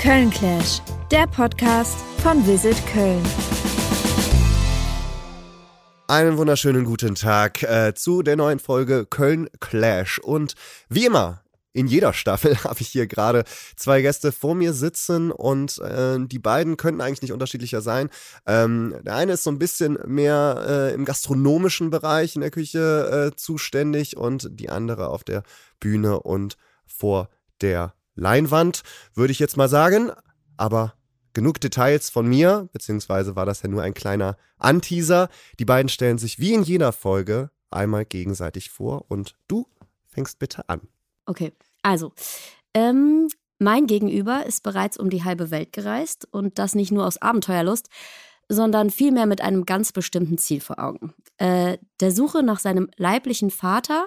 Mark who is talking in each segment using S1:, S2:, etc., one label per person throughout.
S1: Köln Clash, der Podcast von Visit Köln.
S2: Einen wunderschönen guten Tag äh, zu der neuen Folge Köln Clash. Und wie immer, in jeder Staffel habe ich hier gerade zwei Gäste vor mir sitzen und äh, die beiden könnten eigentlich nicht unterschiedlicher sein. Ähm, der eine ist so ein bisschen mehr äh, im gastronomischen Bereich in der Küche äh, zuständig und die andere auf der Bühne und vor der Leinwand, würde ich jetzt mal sagen. Aber genug Details von mir, beziehungsweise war das ja nur ein kleiner Anteaser. Die beiden stellen sich wie in jeder Folge einmal gegenseitig vor und du fängst bitte an.
S3: Okay, also, ähm, mein Gegenüber ist bereits um die halbe Welt gereist und das nicht nur aus Abenteuerlust, sondern vielmehr mit einem ganz bestimmten Ziel vor Augen. Äh, der Suche nach seinem leiblichen Vater,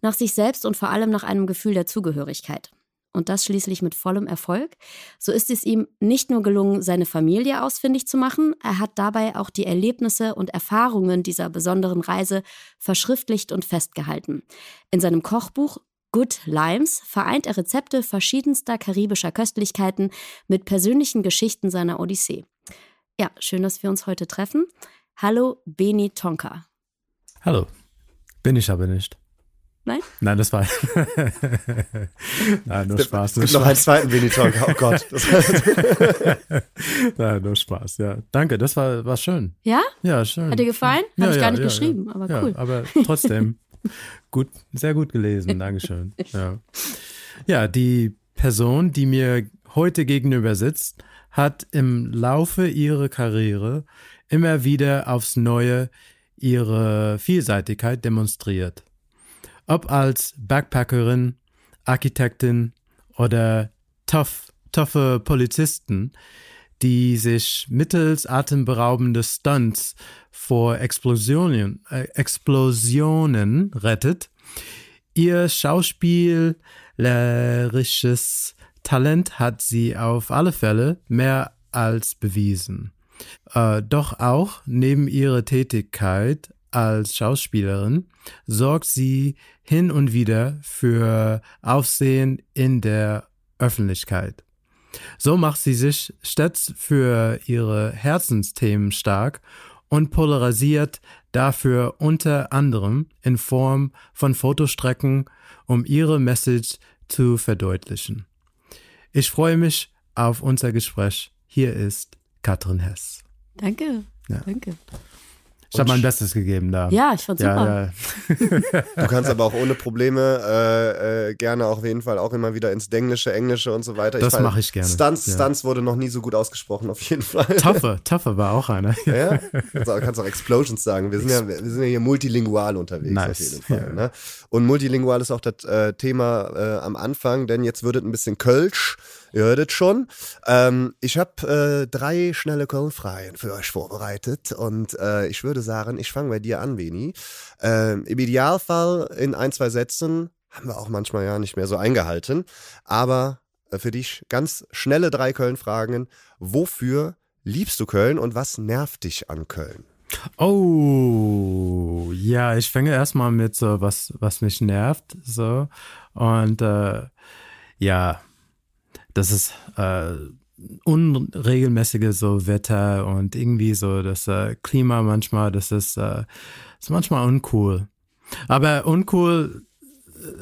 S3: nach sich selbst und vor allem nach einem Gefühl der Zugehörigkeit und das schließlich mit vollem Erfolg. So ist es ihm nicht nur gelungen, seine Familie ausfindig zu machen, er hat dabei auch die Erlebnisse und Erfahrungen dieser besonderen Reise verschriftlicht und festgehalten. In seinem Kochbuch Good Limes vereint er Rezepte verschiedenster karibischer Köstlichkeiten mit persönlichen Geschichten seiner Odyssee. Ja, schön, dass wir uns heute treffen. Hallo, Beni Tonka.
S4: Hallo. Bin ich aber nicht.
S3: Nein?
S4: Nein, das war. Nein, nur Spaß.
S2: Es gibt noch einen zweiten Winnie Talk, oh Gott.
S4: Nein, nur Spaß, ja. Danke, das war, war schön.
S3: Ja?
S4: Ja, schön.
S3: Hat dir gefallen?
S4: Ja,
S3: Habe ich
S4: ja,
S3: gar nicht
S4: ja,
S3: geschrieben,
S4: ja.
S3: aber
S4: ja,
S3: cool.
S4: Aber trotzdem, gut, sehr gut gelesen, Dankeschön. Ja. ja, die Person, die mir heute gegenüber sitzt, hat im Laufe ihrer Karriere immer wieder aufs Neue ihre Vielseitigkeit demonstriert. Ob als Backpackerin, Architektin oder tough, toffe Polizisten, die sich mittels atemberaubender Stunts vor Explosionen, äh, Explosionen rettet. Ihr schauspielerisches Talent hat sie auf alle Fälle mehr als bewiesen. Äh, doch auch neben ihrer Tätigkeit als Schauspielerin sorgt sie hin und wieder für Aufsehen in der Öffentlichkeit. So macht sie sich stets für ihre Herzensthemen stark und polarisiert dafür unter anderem in Form von Fotostrecken, um ihre Message zu verdeutlichen. Ich freue mich auf unser Gespräch. Hier ist Katrin Hess.
S3: Danke.
S4: Ja.
S3: Danke.
S4: Ich habe mein Bestes gegeben da.
S3: Ja, ich fand's super.
S4: Ja, ja.
S2: Du kannst aber auch ohne Probleme äh, äh, gerne auch auf jeden Fall auch immer wieder ins Denglische, Englische und so weiter.
S4: Das mache ich gerne.
S2: Stunts,
S4: Ja.
S2: Stunts wurde noch nie so gut ausgesprochen, auf jeden Fall.
S4: Taffe, Taffe war auch einer.
S2: Ja, kannst auch, kannst auch Explosions sagen. Wir sind ja, wir sind ja hier multilingual unterwegs
S4: Nice.
S2: auf jeden Fall.
S4: Ja.
S2: Ne? Und multilingual ist auch das äh, Thema äh, am Anfang, denn jetzt wird es ein bisschen Kölsch. Ihr hört es schon. Ähm, ich habe äh, drei schnelle Köln-Freien für euch vorbereitet und äh, ich würde sagen, ich fange bei dir an, Beni. Ähm, Im Idealfall in ein, zwei Sätzen haben wir auch manchmal ja nicht mehr so eingehalten, aber äh, für dich ganz schnelle drei Köln-Fragen. Wofür liebst du Köln und was nervt dich an Köln?
S4: Oh, ja, ich fange erstmal mit so, was, was mich nervt, so. Und äh, ja, das ist äh, unregelmäßige so Wetter und irgendwie so das äh, Klima manchmal, das ist, äh, ist manchmal uncool. Aber uncool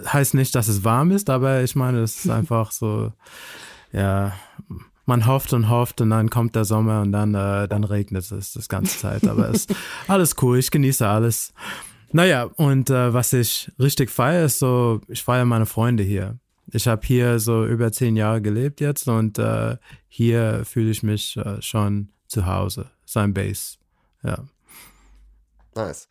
S4: heißt nicht, dass es warm ist, aber ich meine, es ist einfach so, ja, man hofft und hofft und dann kommt der Sommer und dann, äh, dann regnet es das ganze Zeit. Aber es ist alles cool, ich genieße alles. Naja, und äh, was ich richtig feiere, ist so, ich feiere meine Freunde hier. Ich habe hier so über zehn Jahre gelebt jetzt und äh, hier fühle ich mich äh, schon zu Hause. Sein Base. Ja.
S2: Nice.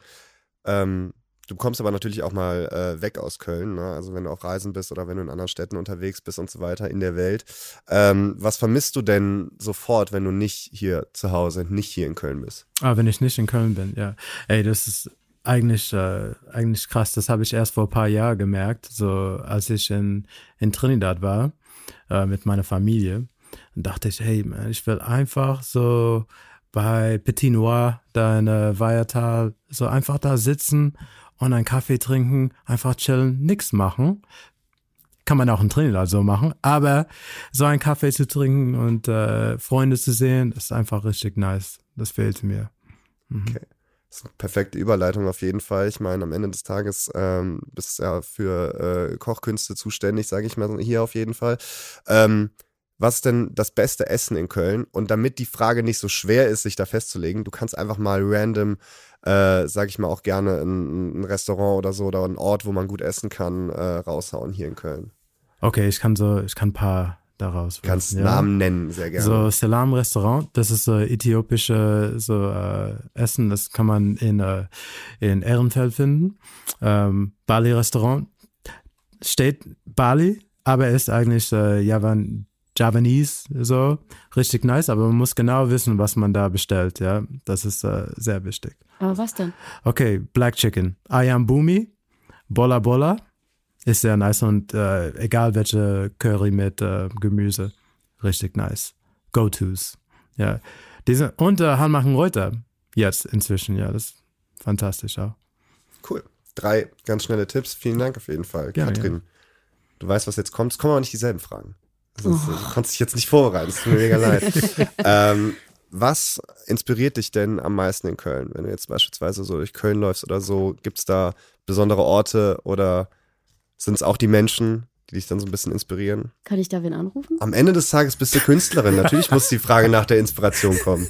S2: Ähm, du kommst aber natürlich auch mal äh, weg aus Köln, ne? also wenn du auf Reisen bist oder wenn du in anderen Städten unterwegs bist und so weiter in der Welt. Ähm, was vermisst du denn sofort, wenn du nicht hier zu Hause, nicht hier in Köln bist?
S4: Ah, wenn ich nicht in Köln bin, ja. Ey, das ist eigentlich, äh, eigentlich krass. Das habe ich erst vor ein paar Jahren gemerkt, so als ich in, in Trinidad war äh, mit meiner Familie. Dann dachte ich, hey, man, ich will einfach so bei Petit Noir, da in äh, Weihertal, so einfach da sitzen und einen Kaffee trinken, einfach chillen, nix machen. kann man auch in Trinidad so machen. Aber so einen Kaffee zu trinken und äh, Freunde zu sehen, ist einfach richtig nice. Das fehlt mir.
S2: Mhm. Okay. Das ist eine perfekte Überleitung auf jeden Fall. Ich meine, am Ende des Tages ähm, bist du ja für äh, Kochkünste zuständig, sage ich mal hier auf jeden Fall. Ähm, was ist denn das beste Essen in Köln? Und damit die Frage nicht so schwer ist, sich da festzulegen, du kannst einfach mal random, äh, sag ich mal auch gerne, ein, ein, Restaurant oder so oder einen Ort, wo man gut essen kann, äh, raushauen hier in Köln.
S4: Okay, ich kann so, ich kann ein paar daraus.
S2: Kannst ja. Namen nennen, sehr gerne.
S4: So Salam Restaurant, das ist so äthiopische so äh, Essen, das kann man in äh, in Ehrenfeld finden. Ähm, Bali Restaurant steht Bali, aber ist eigentlich äh, Javan Javanese, so richtig nice, aber man muss genau wissen, was man da bestellt, ja. Das ist äh, sehr wichtig.
S3: Aber was denn?
S4: Okay, Black Chicken, Ayam Bumi, Bola Bola ist sehr nice und äh, egal welche Curry mit äh, Gemüse, richtig nice. Go-Tos, ja. Diese, und äh, Hanmachen Reuter jetzt inzwischen, ja, das ist fantastisch auch.
S2: Cool. Drei ganz schnelle Tipps. Vielen Dank auf jeden Fall, Gerne, Katrin. Ja. Du weißt, was jetzt kommt. Es kommen aber nicht dieselben Fragen. Also, oh. Du kannst dich jetzt nicht vorbereiten, es tut mir mega leid. ähm, was inspiriert dich denn am meisten in Köln? Wenn du jetzt beispielsweise so durch Köln läufst oder so, gibt es da besondere Orte oder sind es auch die Menschen, die dich dann so ein bisschen inspirieren?
S3: Kann ich da wen anrufen?
S2: Am Ende des Tages bist du Künstlerin. Natürlich muss die Frage nach der Inspiration kommen.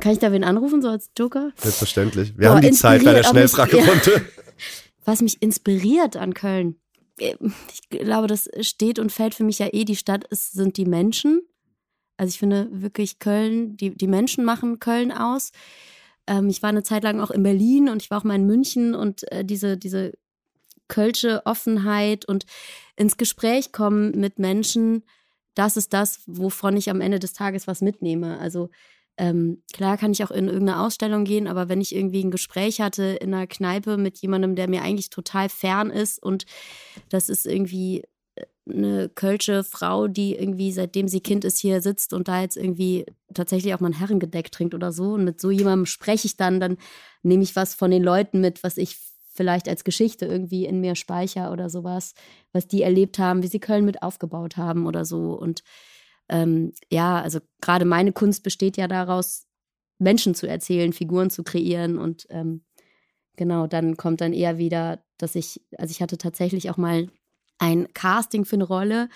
S3: Kann ich da wen anrufen, so als Joker?
S2: Selbstverständlich. Wir Boah, haben die Zeit bei der Schnellfragerunde.
S3: Was mich inspiriert an Köln, ich glaube, das steht und fällt für mich ja eh, die Stadt ist, sind die Menschen. Also ich finde wirklich Köln, die, die Menschen machen Köln aus. Ähm, ich war eine Zeit lang auch in Berlin und ich war auch mal in München und äh, diese, diese Kölsche Offenheit und ins Gespräch kommen mit Menschen, das ist das, wovon ich am Ende des Tages was mitnehme. Also ähm, klar kann ich auch in irgendeine Ausstellung gehen, aber wenn ich irgendwie ein Gespräch hatte in einer Kneipe mit jemandem, der mir eigentlich total fern ist und das ist irgendwie äh, eine kölsche Frau, die irgendwie seitdem sie Kind ist hier sitzt und da jetzt irgendwie tatsächlich auch mal ein Herrengedeck trinkt oder so und mit so jemandem spreche ich dann, dann nehme ich was von den Leuten mit, was ich vielleicht als Geschichte irgendwie in mir speicher oder sowas, was die erlebt haben, wie sie Köln mit aufgebaut haben oder so und ähm, ja, also gerade meine Kunst besteht ja daraus, Menschen zu erzählen, Figuren zu kreieren und ähm, genau, dann kommt dann eher wieder, dass ich, also ich hatte tatsächlich auch mal ein Casting für eine Rolle.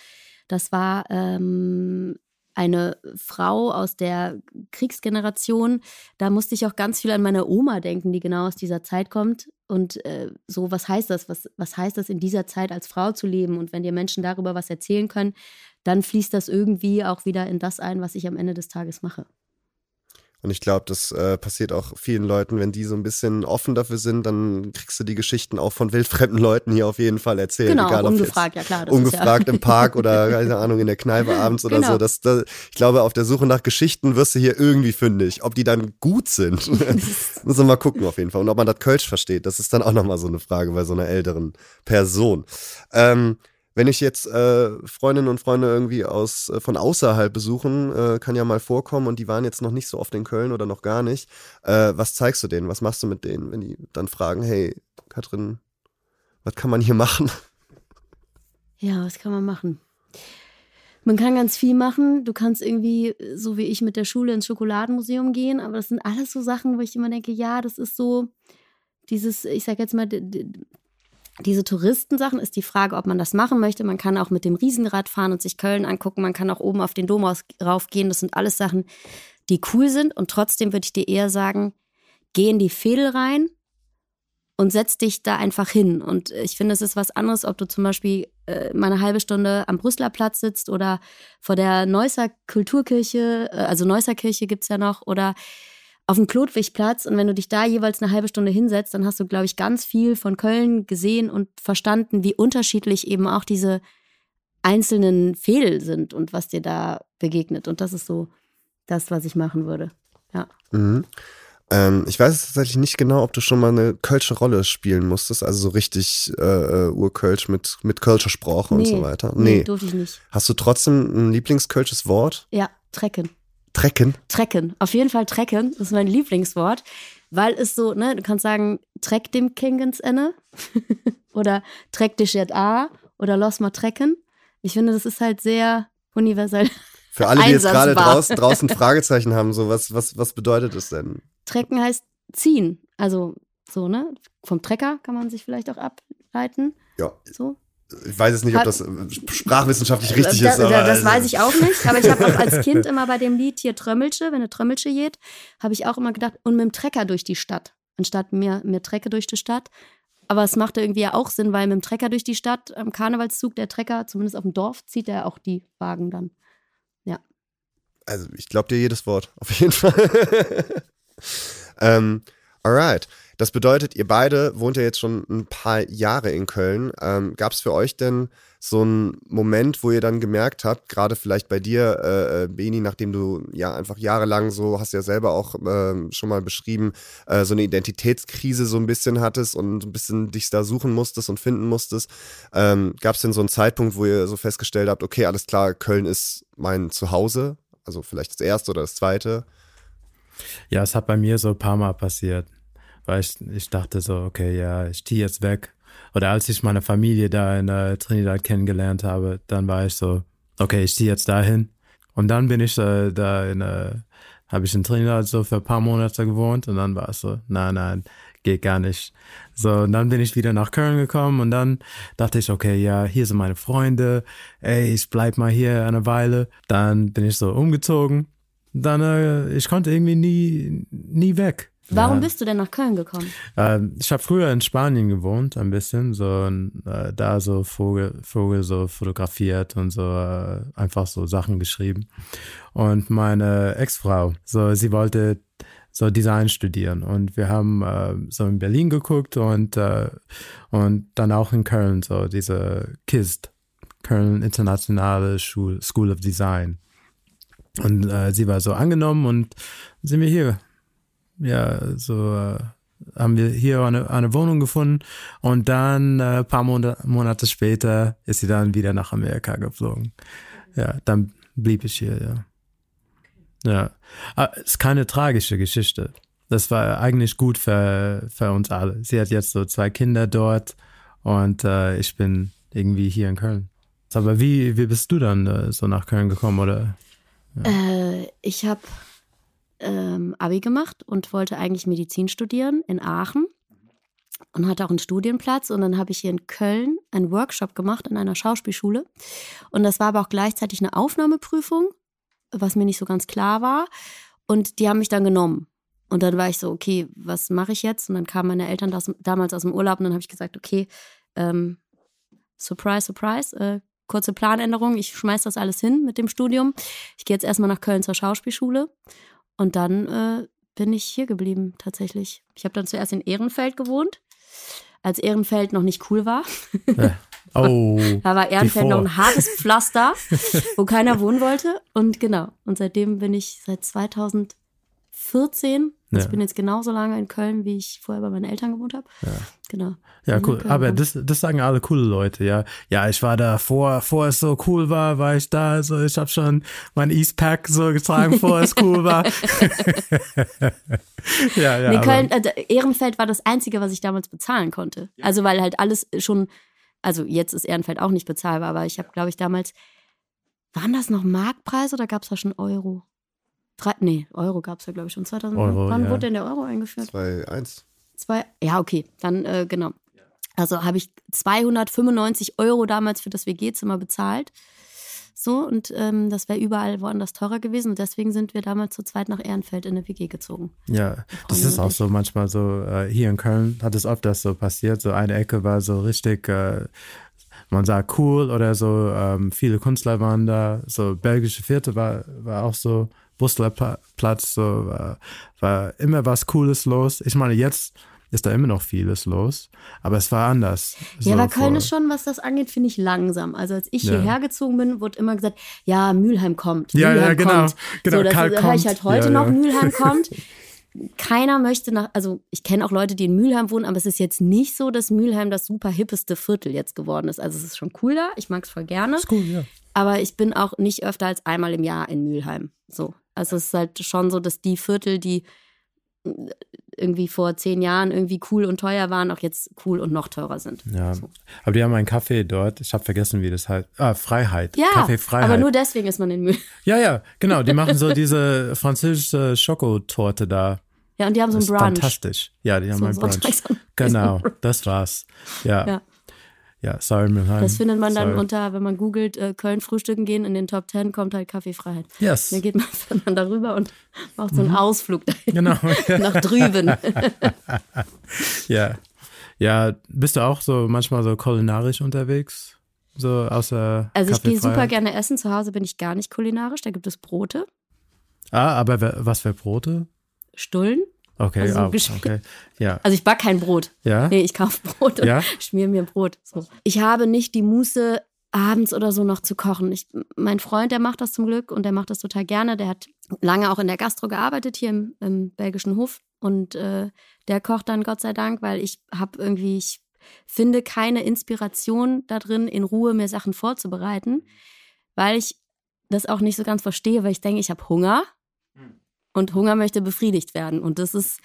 S3: Das war ähm, eine Frau aus der Kriegsgeneration. Da musste ich auch ganz viel an meine Oma denken, die genau aus dieser Zeit kommt. Und äh, so, was heißt das? Was, was heißt das, in dieser Zeit als Frau zu leben? Und wenn dir Menschen darüber was erzählen können, dann fließt das irgendwie auch wieder in das ein, was ich am Ende des Tages mache.
S2: Und ich glaube, das äh, passiert auch vielen Leuten, wenn die so ein bisschen offen dafür sind, dann kriegst du die Geschichten auch von wildfremden Leuten hier auf jeden Fall erzählt.
S3: Genau, egal, ungefragt, ja klar.
S2: ungefragt ja. im Park oder, keine Ahnung, in der Kneipe abends oder genau. so. Das, das, ich glaube, auf der Suche nach Geschichten wirst du hier irgendwie fündig. Ob die dann gut sind, muss man mal gucken auf jeden Fall. Und ob man das Kölsch versteht, das ist dann auch nochmal so eine Frage bei so einer älteren Person. Ähm, wenn ich jetzt äh, Freundinnen und Freunde irgendwie aus äh, von außerhalb besuchen, äh, kann ja mal vorkommen und die waren jetzt noch nicht so oft in Köln oder noch gar nicht. Äh, was zeigst du denen? Was machst du mit denen, wenn die dann fragen, hey, Katrin, was kann man hier machen?
S3: Ja, was kann man machen? Man kann ganz viel machen. Du kannst irgendwie, so wie ich, mit der Schule ins Schokoladenmuseum gehen, aber das sind alles so Sachen, wo ich immer denke, ja, das ist so dieses, ich sag jetzt mal, diese Touristensachen ist die Frage, ob man das machen möchte. Man kann auch mit dem Riesenrad fahren und sich Köln angucken. Man kann auch oben auf den Dom raufgehen. Das sind alles Sachen, die cool sind. Und trotzdem würde ich dir eher sagen, geh in die Fädel rein und setz dich da einfach hin. Und ich finde, es ist was anderes, ob du zum Beispiel äh, mal eine halbe Stunde am Brüsseler Platz sitzt oder vor der Neusser Kulturkirche, äh, also Neusser Kirche gibt es ja noch, oder auf dem Klotwigplatz und wenn du dich da jeweils eine halbe Stunde hinsetzt, dann hast du, glaube ich, ganz viel von Köln gesehen und verstanden, wie unterschiedlich eben auch diese einzelnen Fehl sind und was dir da begegnet. Und das ist so das, was ich machen würde. Ja.
S2: Mhm. Ähm, ich weiß tatsächlich nicht genau, ob du schon mal eine Kölsche Rolle spielen musstest, also so richtig äh, äh Urkölsch mit, mit Kölscher Sprache nee, und so weiter.
S3: Nee, nee, durfte ich nicht.
S2: Hast du trotzdem ein Lieblingskölsches Wort?
S3: Ja, Trecken.
S2: Trecken?
S3: Trecken. Auf jeden Fall Trecken. Das ist mein Lieblingswort. Weil es so, ne, du kannst sagen, treck dem King ins Ende. oder treck dich jetzt A. oder Los Matrecken. Ich finde, das ist halt sehr universell.
S2: Für alle, die jetzt gerade draußen, draußen Fragezeichen haben, so was, was, was bedeutet es denn?
S3: Trecken heißt ziehen. Also so, ne? Vom Trecker kann man sich vielleicht auch ableiten.
S2: Ja,
S3: So.
S2: Ich weiß jetzt nicht, ob das äh, sprachwissenschaftlich richtig
S3: das,
S2: ist, aber.
S3: das weiß ich auch nicht. Aber ich habe auch als Kind immer bei dem Lied hier Trömmelsche, wenn eine Trömmelsche geht, habe ich auch immer gedacht, und mit dem Trecker durch die Stadt, anstatt mir, mir Trecke durch die Stadt. Aber es machte irgendwie ja auch Sinn, weil mit dem Trecker durch die Stadt, am Karnevalszug, der Trecker, zumindest auf dem Dorf, zieht er auch die Wagen dann.
S2: Also ich glaube dir jedes Wort, auf jeden Fall. ähm, alright. Das bedeutet, ihr beide wohnt ja jetzt schon ein paar Jahre in Köln. Ähm, Gab es für euch denn so einen Moment, wo ihr dann gemerkt habt, gerade vielleicht bei dir, äh, äh, Beni, nachdem du ja einfach jahrelang so, hast ja selber auch ähm, schon mal beschrieben, äh, so eine Identitätskrise so ein bisschen hattest und ein bisschen dich da suchen musstest und finden musstest. Ähm, Gab es denn so einen Zeitpunkt, wo ihr so festgestellt habt, okay, alles klar, Köln ist mein Zuhause? Also vielleicht das erste oder das zweite.
S4: Ja, es hat bei mir so ein paar Mal passiert, weil ich, ich dachte so, okay, ja, ich ziehe jetzt weg. Oder als ich meine Familie da in äh, Trinidad kennengelernt habe, dann war ich so, okay, ich ziehe jetzt dahin. Und dann bin ich äh, da in, äh, habe ich in Trinidad so für ein paar Monate gewohnt und dann war es so, nein, nein, geht gar nicht. So, und dann bin ich wieder nach Köln gekommen und dann dachte ich, okay, ja, hier sind meine Freunde, ey, ich bleib mal hier eine Weile. Dann bin ich so umgezogen. Dann, äh, ich konnte irgendwie nie, nie weg.
S3: Warum
S4: ja.
S3: bist du denn nach Köln gekommen?
S4: Ähm, ich habe früher in Spanien gewohnt, ein bisschen, so äh, da so Vogel, Vogel so fotografiert und so äh, einfach so Sachen geschrieben. Und meine Ex-Frau, so sie wollte so Design studieren und wir haben äh, so in Berlin geguckt und äh, und dann auch in Köln so diese KIST, Köln Internationale Schul School of Design. Und äh, sie war so angenommen und sind wir hier ja, so äh, haben wir hier eine, eine Wohnung gefunden und dann äh, paar Monate, Monate später ist sie dann wieder nach Amerika geflogen. Ja, dann blieb ich hier, ja. Ja, aber es ist keine tragische Geschichte. Das war eigentlich gut für, für uns alle. Sie hat jetzt so zwei Kinder dort und äh, ich bin irgendwie hier in Köln. Aber wie, wie bist du dann äh, so nach Köln gekommen oder?
S3: Äh, ich habe ähm, Abi gemacht und wollte eigentlich Medizin studieren in Aachen und hatte auch einen Studienplatz. Und dann habe ich hier in Köln einen Workshop gemacht in einer Schauspielschule. Und das war aber auch gleichzeitig eine Aufnahmeprüfung, was mir nicht so ganz klar war. Und die haben mich dann genommen. Und dann war ich so, okay, was mache ich jetzt? Und dann kamen meine Eltern das, damals aus dem Urlaub und dann habe ich gesagt, okay, ähm, surprise, surprise, äh, kurze Planänderung, ich schmeiß das alles hin mit dem Studium. Ich gehe jetzt erstmal nach Köln zur Schauspielschule und dann äh, bin ich hier geblieben, tatsächlich. Ich habe dann zuerst in Ehrenfeld gewohnt, als Ehrenfeld noch nicht cool war.
S4: Oh.
S3: da war Ehrenfeld
S4: before.
S3: noch ein hartes Pflaster, wo keiner wohnen wollte. Und genau, und seitdem bin ich seit 2000 14.
S4: Ja.
S3: Ich bin jetzt genauso lange in Köln, wie ich vorher bei meinen Eltern gewohnt habe.
S4: Ja.
S3: Genau.
S4: Ja, cool. Aber das, das sagen alle coole Leute, ja. Ja, ich war da vor, vor es so cool war, war ich da, so ich habe schon mein Eastpack so getragen, vor es cool war. ja, ja. In
S3: Köln, also Ehrenfeld war das Einzige, was ich damals bezahlen konnte. Also weil halt alles schon, also jetzt ist Ehrenfeld auch nicht bezahlbar, aber ich habe, glaube ich, damals, waren das noch Marktpreise oder gab es da schon Euro? Drei, nee, Euro gab es ja, glaube ich, schon 2000.
S4: Euro,
S3: Wann
S4: ja.
S3: wurde denn der Euro eingeführt?
S2: 2-1.
S3: Zwei, ja, okay, dann äh, genau. Also habe ich 295 Euro damals für das WG-Zimmer bezahlt. So, und ähm, das wäre überall woanders teurer gewesen. Und deswegen sind wir damals zu zweit nach Ehrenfeld in eine WG gezogen.
S4: Ja, das ist auch
S3: ich.
S4: so manchmal so, äh, hier in Köln hat es oft das so passiert, so eine Ecke war so richtig, äh, man sagt cool oder so, ähm, viele Künstler waren da, so belgische Vierte war, war auch so, Brüsseler Pla- Platz, so, war, war immer was Cooles los. Ich meine, jetzt ist da immer noch vieles los, aber es war anders.
S3: Ja,
S4: so
S3: aber Köln ist schon, was das angeht, finde ich langsam. Also als ich
S4: Ja.
S3: hierher gezogen bin, wurde immer gesagt, ja, Mülheim kommt.
S4: Ja,
S3: Mülheim
S4: ja, genau,
S3: Kommt.
S4: genau,
S3: so, das höre ich halt heute
S4: Ja,
S3: noch,
S4: ja.
S3: Mülheim kommt. Keiner möchte nach, also ich kenne auch Leute, die in Mülheim wohnen, aber es ist jetzt nicht so, dass Mülheim das super hippeste Viertel jetzt geworden ist. Also es ist schon cool da, ich mag es voll gerne.
S4: Ist cool, ja.
S3: Aber ich bin auch nicht öfter als einmal im Jahr in Mülheim. So. Also es ist halt schon so, dass die Viertel, die irgendwie vor zehn Jahren irgendwie cool und teuer waren, auch jetzt cool und noch teurer sind.
S4: Ja,
S3: So.
S4: aber die haben einen Kaffee dort. Ich habe vergessen, wie das heißt. Ah, Freiheit.
S3: Ja,
S4: Kaffee Freiheit.
S3: aber nur deswegen ist man in Mühl.
S4: ja, ja, genau. Die machen so diese französische Schokotorte da.
S3: Ja, und die haben so einen Brunch.
S4: fantastisch. Ja, die haben
S3: So
S4: einen Brunch. Genau, das war's. Ja.
S3: Ja.
S4: Ja, sorry, Milheim.
S3: Das findet man dann
S4: Sorry.
S3: unter, wenn man googelt, äh, Köln frühstücken gehen, in den Top Ten kommt halt Kaffeefreiheit.
S4: Yes.
S3: Dann geht man dann darüber und macht so einen Ausflug dahin.
S4: Genau.
S3: Nach drüben.
S4: ja. Ja, bist du auch so manchmal so kulinarisch unterwegs? So außer
S3: Also ich gehe super gerne essen. Zu Hause bin ich gar nicht kulinarisch. Da gibt es Brote,
S4: Ah, aber was für Brote?
S3: Stullen.
S4: Okay,
S3: Also
S4: ah,
S3: gesch-
S4: okay. Ja.
S3: Also ich back kein Brot.
S4: Ja?
S3: Nee, ich kaufe Brot und
S4: Ja?
S3: schmier mir Brot. So. Ich habe nicht die Muße, abends oder so noch zu kochen. Ich, mein Freund, der macht das zum Glück und der macht das total gerne. Der hat lange auch in der Gastro gearbeitet, hier im, im belgischen Hof. Und äh, der kocht dann Gott sei Dank, weil ich habe irgendwie, ich finde keine Inspiration da drin, in Ruhe mir Sachen vorzubereiten, weil ich das auch nicht so ganz verstehe, weil ich denke, ich habe Hunger und Hunger möchte befriedigt werden. Und das ist,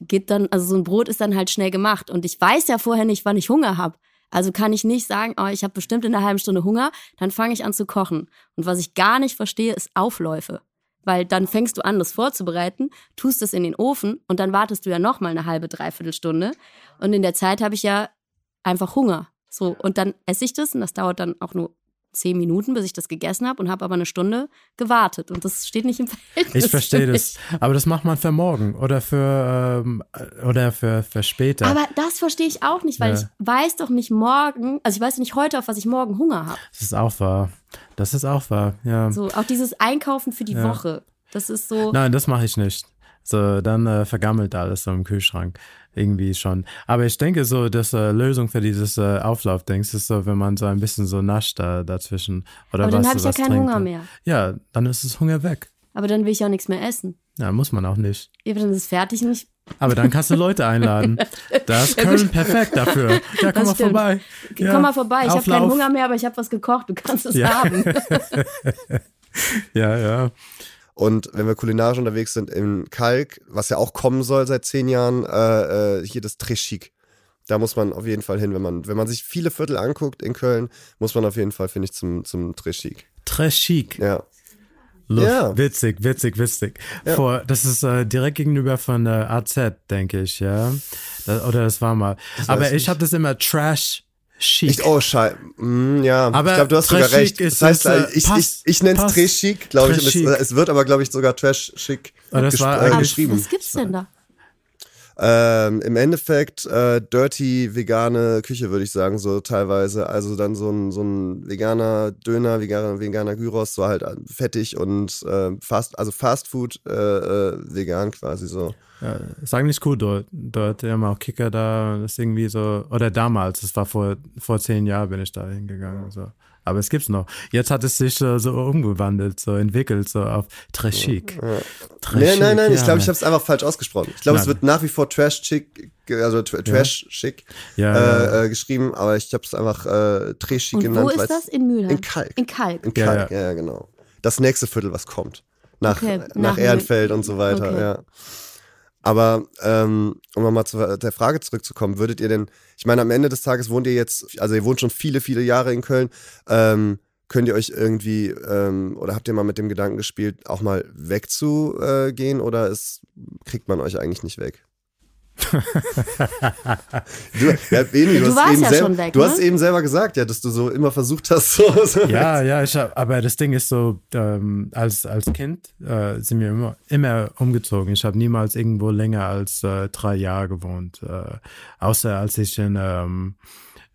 S3: geht dann, also so ein Brot ist dann halt schnell gemacht. Und ich weiß ja vorher nicht, wann ich Hunger habe. Also kann ich nicht sagen, oh, ich habe bestimmt in einer halben Stunde Hunger, dann fange ich an zu kochen. Und was ich gar nicht verstehe, ist Aufläufe. Weil dann fängst du an, das vorzubereiten, tust es in den Ofen und dann wartest du ja noch mal eine halbe, dreiviertel Stunde. Und in der Zeit habe ich ja einfach Hunger. So, und dann esse ich das und das dauert dann auch nur zehn Minuten, bis ich das gegessen habe und habe aber eine Stunde gewartet. Und das steht nicht im Verhältnis.
S4: Ich verstehe das. Aber das macht man für morgen oder für ähm, oder für, für später.
S3: Aber das verstehe ich auch nicht, weil
S4: Ja.
S3: ich weiß doch nicht morgen, also ich weiß nicht heute, auf was ich morgen Hunger habe.
S4: das ist auch wahr. Das ist auch wahr, ja.
S3: So, auch dieses Einkaufen für die
S4: Ja.
S3: Woche. Das ist so.
S4: Nein, das mache ich nicht. So, dann äh, vergammelt alles so im Kühlschrank. Irgendwie schon. Aber ich denke so, dass äh, Lösung für dieses äh, Auflaufdings ist so, wenn man so ein bisschen so nascht da dazwischen. Oder
S3: aber
S4: was,
S3: dann habe ich ja keinen
S4: trinkt.
S3: Hunger mehr.
S4: Ja, dann ist das Hunger weg.
S3: Aber dann will ich auch nichts mehr essen.
S4: Ja, muss man auch nicht.
S3: Ja, dann ist es fertig und ich.
S4: Aber dann kannst du Leute einladen. Da ist. Köln perfekt dafür. Ja, komm mal vorbei. Ja,
S3: Komm mal vorbei, ich habe keinen. Hunger mehr, aber ich habe was gekocht, du kannst es
S4: Ja.
S3: haben.
S4: Ja, ja.
S2: Und wenn wir kulinarisch unterwegs sind in Kalk, was ja auch kommen soll seit zehn Jahren, äh, äh, hier das Treschik. Da muss man auf jeden Fall hin, wenn man, wenn man sich viele Viertel anguckt in Köln, muss man auf jeden Fall, finde ich, zum, zum Treschik.
S4: Très chic.
S2: Ja.
S4: Luft.
S2: Ja.
S4: Witzig, witzig, witzig.
S2: Ja.
S4: Vor, das ist äh, direkt gegenüber von der AZ, denke ich, ja. Da, oder das war mal.
S2: weiß
S4: Aber
S2: ich
S4: ich habe das immer Trash Chic.
S2: Ich, oh, Scheiße. Mm, ja,
S4: Aber
S2: ich glaube, du hast sogar Trash recht. Chic Das heißt,
S4: ist, äh,
S2: ich, ich, ich nenne es
S4: passt.
S2: Trash-Chic, glaube ich.
S4: Trash Chic.
S2: es, es wird aber, glaube ich, sogar Trash-Chic
S4: Oh, das war
S3: Aber
S2: geschrieben.
S3: was gibt's denn da?
S2: Ähm, Im Endeffekt äh, dirty vegane Küche, würde ich sagen, so teilweise. Also dann so ein, so ein veganer Döner, veganer, veganer Gyros, so halt fettig und äh, fast, also Fast Food äh, äh, vegan quasi so.
S4: Ja, ist eigentlich cool dort. Dort haben auch Kicker da. Das ist irgendwie so, oder damals, das war vor, vor zehn Jahren bin ich da hingegangen. So. Aber es gibt's noch. Jetzt hat es sich äh, so umgewandelt, so entwickelt, so auf Trashik.
S2: Nee, nein, nein, ich glaube, ich habe es einfach falsch ausgesprochen. Ich glaube, es wird nach wie vor Trash-Chic, also Tra- Trash-Chic
S4: Ja, ja.
S2: äh, äh, geschrieben, aber ich habe es einfach äh, Trash-Chic
S3: Und
S2: genannt.
S3: wo ist das? In Mülheim?
S2: In Kalk.
S3: In Kalk.
S2: In
S4: Ja,
S2: Kalk, ja, ja, genau. Das nächste Viertel, was kommt. Nach,
S3: Okay,
S2: nach,
S3: nach
S2: Ehrenfeld und so weiter,
S3: Okay.
S2: ja. Aber ähm, um nochmal zu der Frage zurückzukommen, würdet ihr denn, ich meine, am Ende des Tages wohnt ihr jetzt, also ihr wohnt schon viele, viele Jahre in Köln, ähm, könnt ihr euch irgendwie, ähm, oder habt ihr mal mit dem Gedanken gespielt, auch mal wegzugehen gehen, oder ist, kriegt man euch eigentlich nicht weg? du, ja, Beni, du,
S3: Du
S2: hast
S3: warst
S2: eben
S3: ja
S2: selber,
S3: schon weg,
S2: du
S3: ne?
S2: hast eben selber gesagt, ja, dass du so immer versucht hast, so, so
S4: Ja, ja, ich hab, aber das Ding ist so, ähm, als, als Kind äh, sind wir immer, immer umgezogen. Ich habe niemals irgendwo länger als äh, drei Jahre gewohnt. Äh, außer als ich in, ähm,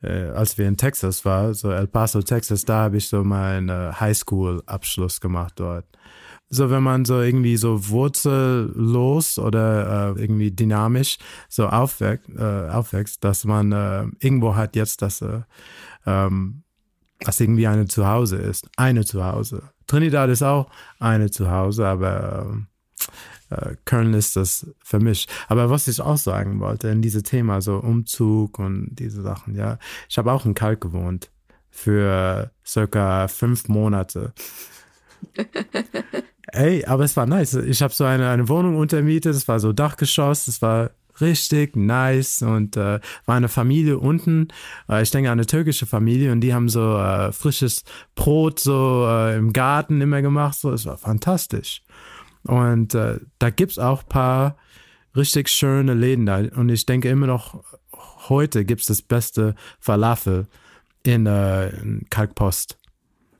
S4: äh, als wir in Texas waren, so El Paso, Texas, da habe ich so meinen äh, Highschool-Abschluss gemacht dort. So, wenn man so irgendwie so wurzellos oder äh, irgendwie dynamisch so aufwächst, äh, aufwächst dass man äh, irgendwo hat jetzt das äh, ähm, was irgendwie eine Zuhause ist. Eine Zuhause. Trinidad ist auch eine Zuhause, aber ähm, äh, Köln ist das für mich. Aber was ich auch sagen wollte, in diesem Thema, so Umzug und diese Sachen, ja. Ich habe auch in Kalk gewohnt für circa fünf Monate. Ey, aber es war nice. Ich habe so eine, eine Wohnung untermietet, es war so Dachgeschoss, es war richtig nice und äh, war eine Familie unten. Äh, ich denke an eine türkische Familie und die haben so äh, frisches Brot so äh, im Garten immer gemacht. So, es war fantastisch. Und äh, da gibt's auch paar richtig schöne Läden da. Und ich denke immer noch, heute gibt's das beste Falafel in, äh, in Kalkpost.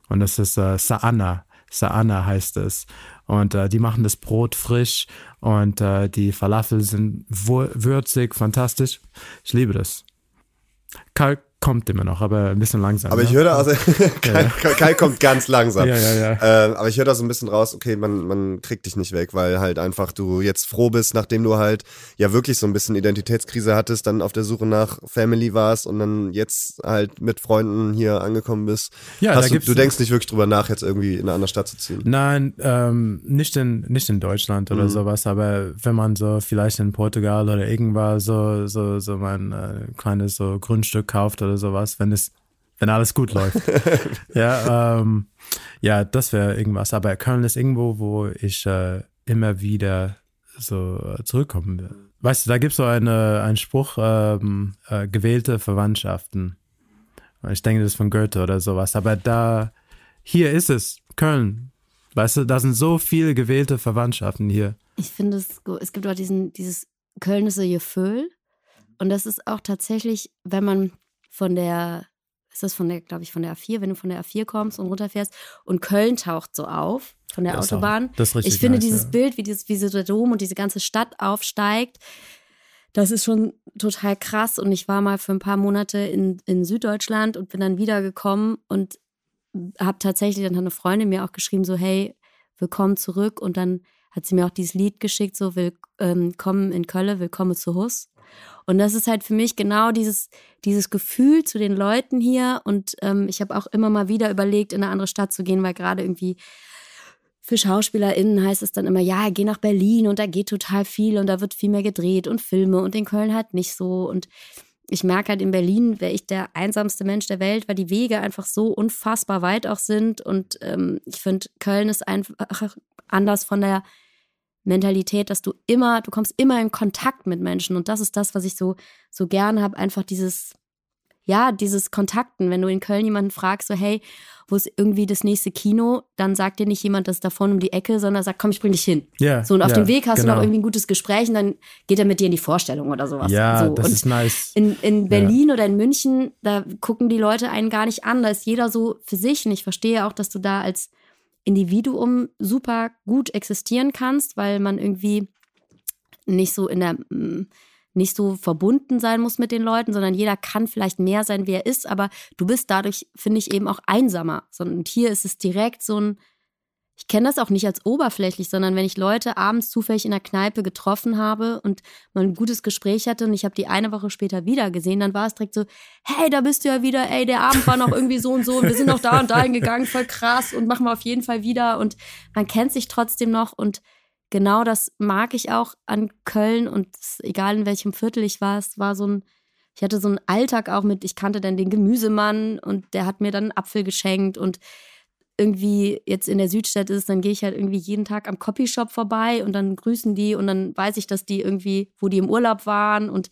S4: Und das ist Saana. Saana heißt es. Und äh, die machen das Brot frisch und äh, die Falafel sind würzig, fantastisch. Ich liebe das. Kalk kommt immer noch, aber ein bisschen langsam.
S2: Aber ich höre da, also, Kai, Kai, kommt ganz langsam.
S4: Ja, ja, ja.
S2: Äh, aber ich höre da so ein bisschen raus, okay, man, man kriegt dich nicht weg, weil halt einfach du jetzt froh bist, nachdem du halt ja wirklich so ein bisschen Identitätskrise hattest, dann auf der Suche nach Family warst und dann jetzt halt mit Freunden hier angekommen bist. Ja, Hast da du, gibt's, du denkst nicht wirklich drüber nach, jetzt irgendwie in eine andere Stadt zu ziehen?
S4: Nein, ähm, nicht, in, nicht in Deutschland oder mhm. sowas, aber wenn man so vielleicht in Portugal oder irgendwas so, so, so mein äh, kleines so Grundstück kauft oder oder sowas, wenn es, wenn alles gut läuft. ja, ähm, ja, das wäre irgendwas. Aber Köln ist irgendwo, wo ich äh, immer wieder so äh, zurückkommen will. Weißt du, da gibt es so eine, einen Spruch, ähm, äh, gewählte Verwandtschaften. Ich denke, das ist von Goethe oder sowas. Aber da, hier ist es, Köln. Weißt du, da sind so viele gewählte Verwandtschaften hier.
S3: Ich finde es, es gibt auch diesen, dieses Köln ist so Gefühl. Und das ist auch tatsächlich, wenn man von der, ist das von der, glaube ich, von der A4, wenn du von der A4 kommst und runterfährst und Köln taucht so auf von der das Autobahn.
S4: Auch, das ist richtig
S3: ich finde
S4: nice,
S3: dieses
S4: ja.
S3: Bild, wie, dieses, wie so der Dom und diese ganze Stadt aufsteigt, das ist schon total krass. Und ich war mal für ein paar Monate in, in Süddeutschland und bin dann wiedergekommen und habe tatsächlich, dann hat eine Freundin mir auch geschrieben, so, hey, willkommen zurück. Und dann hat sie mir auch dieses Lied geschickt, so, willkommen ähm, in Köln, willkommen zu Hus. Und das ist halt für mich genau dieses, dieses Gefühl zu den Leuten hier. Und ähm, ich habe auch immer mal wieder überlegt, in eine andere Stadt zu gehen, weil gerade irgendwie für SchauspielerInnen heißt es dann immer, ja, geh nach Berlin und da geht total viel und da wird viel mehr gedreht und Filme und in Köln halt nicht so. Und ich merke halt, in Berlin wäre ich der einsamste Mensch der Welt, weil die Wege einfach so unfassbar weit auch sind. Und ähm, ich finde, Köln ist einfach anders von der Mentalität, dass du immer, du kommst immer in Kontakt mit Menschen und das ist das, was ich so so gern habe, einfach dieses ja, dieses Kontakten, wenn du in Köln jemanden fragst, so hey, wo ist irgendwie das nächste Kino, dann sagt dir nicht jemand, das ist da vorne um die Ecke, sondern sagt, komm, ich bring dich hin.
S4: Ja.
S3: So und auf
S4: ja,
S3: dem Weg hast
S4: genau.
S3: du noch irgendwie ein gutes Gespräch und dann geht er mit dir in die Vorstellung oder sowas.
S4: Ja,
S3: so.
S4: das
S3: und
S4: ist nice.
S3: In, in Berlin ja. oder in München, da gucken die Leute einen gar nicht an, da ist jeder so für sich und ich verstehe auch, dass du da als Individuum super gut existieren kannst, weil man irgendwie nicht so in der mm, nicht so verbunden sein muss mit den Leuten, sondern jeder kann vielleicht mehr sein, wie er ist, aber du bist dadurch, finde ich, eben auch einsamer. Und hier ist es direkt so ein, ich kenne das auch nicht als oberflächlich, sondern wenn ich Leute abends zufällig in der Kneipe getroffen habe und man ein gutes Gespräch hatte und ich habe die eine Woche später wieder gesehen, dann war es direkt so, hey, da bist du ja wieder, ey, der Abend war noch irgendwie so und so und wir sind noch da und dahin gegangen, voll krass und machen wir auf jeden Fall wieder. Und man kennt sich trotzdem noch und genau das mag ich auch an Köln und egal in welchem Viertel ich war, es war so ein, ich hatte so einen Alltag auch mit, ich kannte dann den Gemüsemann und der hat mir dann einen Apfel geschenkt und irgendwie jetzt in der Südstadt ist, dann gehe ich halt irgendwie jeden Tag am Copyshop vorbei und dann grüßen die und dann weiß ich, dass die irgendwie, wo die im Urlaub waren und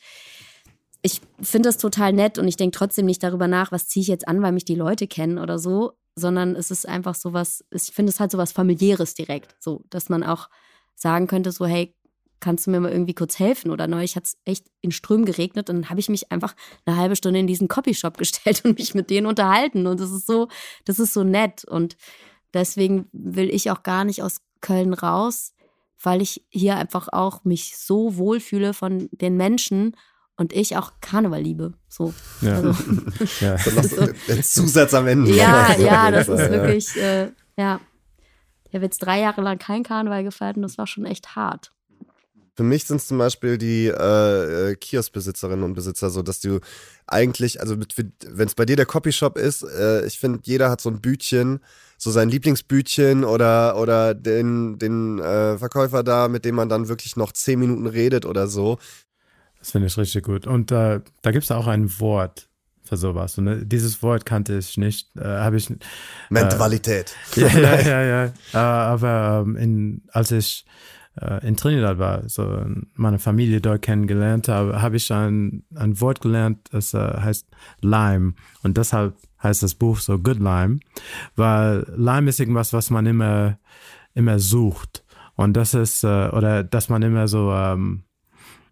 S3: ich finde das total nett und ich denke trotzdem nicht darüber nach, was ziehe ich jetzt an, weil mich die Leute kennen oder so, sondern es ist einfach so was, ich finde es halt so was familiäres direkt, so, dass man auch sagen könnte so, hey, kannst du mir mal irgendwie kurz helfen? Oder neulich hat es echt in Strömen geregnet und dann habe ich mich einfach eine halbe Stunde in diesen Copyshop gestellt und mich mit denen unterhalten. Und das ist so, das ist so nett. Und deswegen will ich auch gar nicht aus Köln raus, weil ich hier einfach auch mich so wohlfühle von den Menschen und ich auch Karneval liebe. So.
S4: Ja. Also,
S2: ja. Das ist der Zusatz am Ende.
S3: Ja, ja, das ist wirklich, äh, ja. Ich habe jetzt drei Jahre lang kein Karneval gefeiert und das war schon echt hart.
S2: Für mich sind es zum Beispiel die äh, äh, Kioskbesitzerinnen und Besitzer, so dass du eigentlich, also wenn es bei dir der Copyshop ist, äh, ich finde, jeder hat so ein Bütchen, so sein Lieblingsbütchen oder, oder den, den äh, Verkäufer da, mit dem man dann wirklich noch zehn Minuten redet oder so.
S4: Das finde ich richtig gut. Und äh, da gibt es auch ein Wort für sowas. Und äh, dieses Wort kannte ich nicht, äh, habe ich. Äh,
S2: Mentalität.
S4: ja, ja, ja, ja. Äh, aber ähm, in, als ich in Trinidad war, so meine Familie dort kennengelernt habe, habe ich ein, ein Wort gelernt, das äh, heißt Lime. Und deshalb heißt das Buch so Good Lime, weil Lime ist irgendwas, was man immer, immer sucht. Und das ist, äh, oder dass man immer so ähm,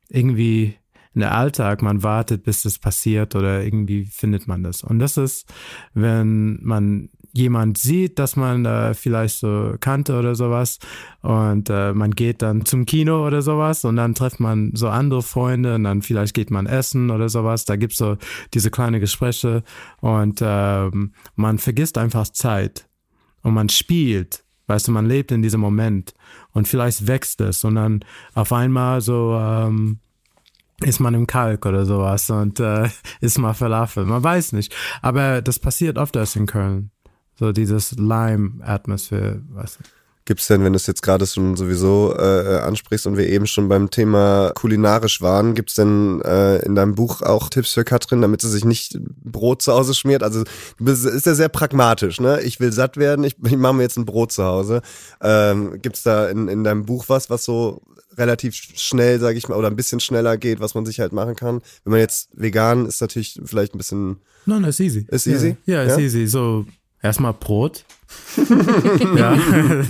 S4: irgendwie in der Alltag, man wartet, bis das passiert oder irgendwie findet man das. Und das ist, wenn man jemand sieht, dass man äh, vielleicht so kannte oder sowas und äh, man geht dann zum Kino oder sowas und dann trifft man so andere Freunde und dann vielleicht geht man essen oder sowas. Da gibt's so diese kleine Gespräche und äh, man vergisst einfach Zeit und man spielt. Weißt du, man lebt in diesem Moment und vielleicht wächst es und dann auf einmal so ähm, ist man im Kalk oder sowas und äh, ist mal Falafel. Man weiß nicht. Aber das passiert oft erst in Köln. So dieses Lime-Atmosphäre, weißt du.
S2: Gibt's denn, wenn du es jetzt gerade schon sowieso äh, ansprichst und wir eben schon beim Thema kulinarisch waren, gibt's denn äh, in deinem Buch auch Tipps für Katrin, damit sie sich nicht Brot zu Hause schmiert? Also du bist ist ja sehr pragmatisch, ne? Ich will satt werden, ich, ich mache mir jetzt ein Brot zu Hause. Ähm, gibt's da in, in deinem Buch was, was so relativ schnell, sage ich mal, oder ein bisschen schneller geht, was man sich halt machen kann? Wenn man jetzt vegan ist, natürlich vielleicht ein bisschen.
S4: Nein, no, ist easy.
S2: Ist easy?
S4: Ja, ja ist ja? easy. So Erstmal Brot. ja,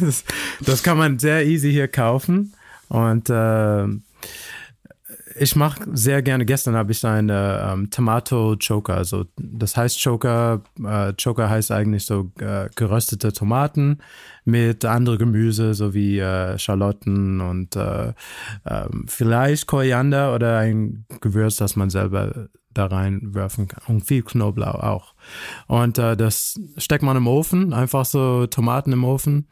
S4: das, das, kann man sehr easy hier kaufen. Und äh, ich mache sehr gerne, gestern habe ich eine ähm, Tomato Choker, also das heißt Choker, äh, Choker heißt eigentlich so äh, geröstete Tomaten mit andere Gemüse, so wie äh, Schalotten und äh, ähm, vielleicht Koriander oder ein Gewürz, das man selber da reinwerfen kann. Und viel Knoblauch auch. Und äh, das steckt man im Ofen, einfach so Tomaten im Ofen.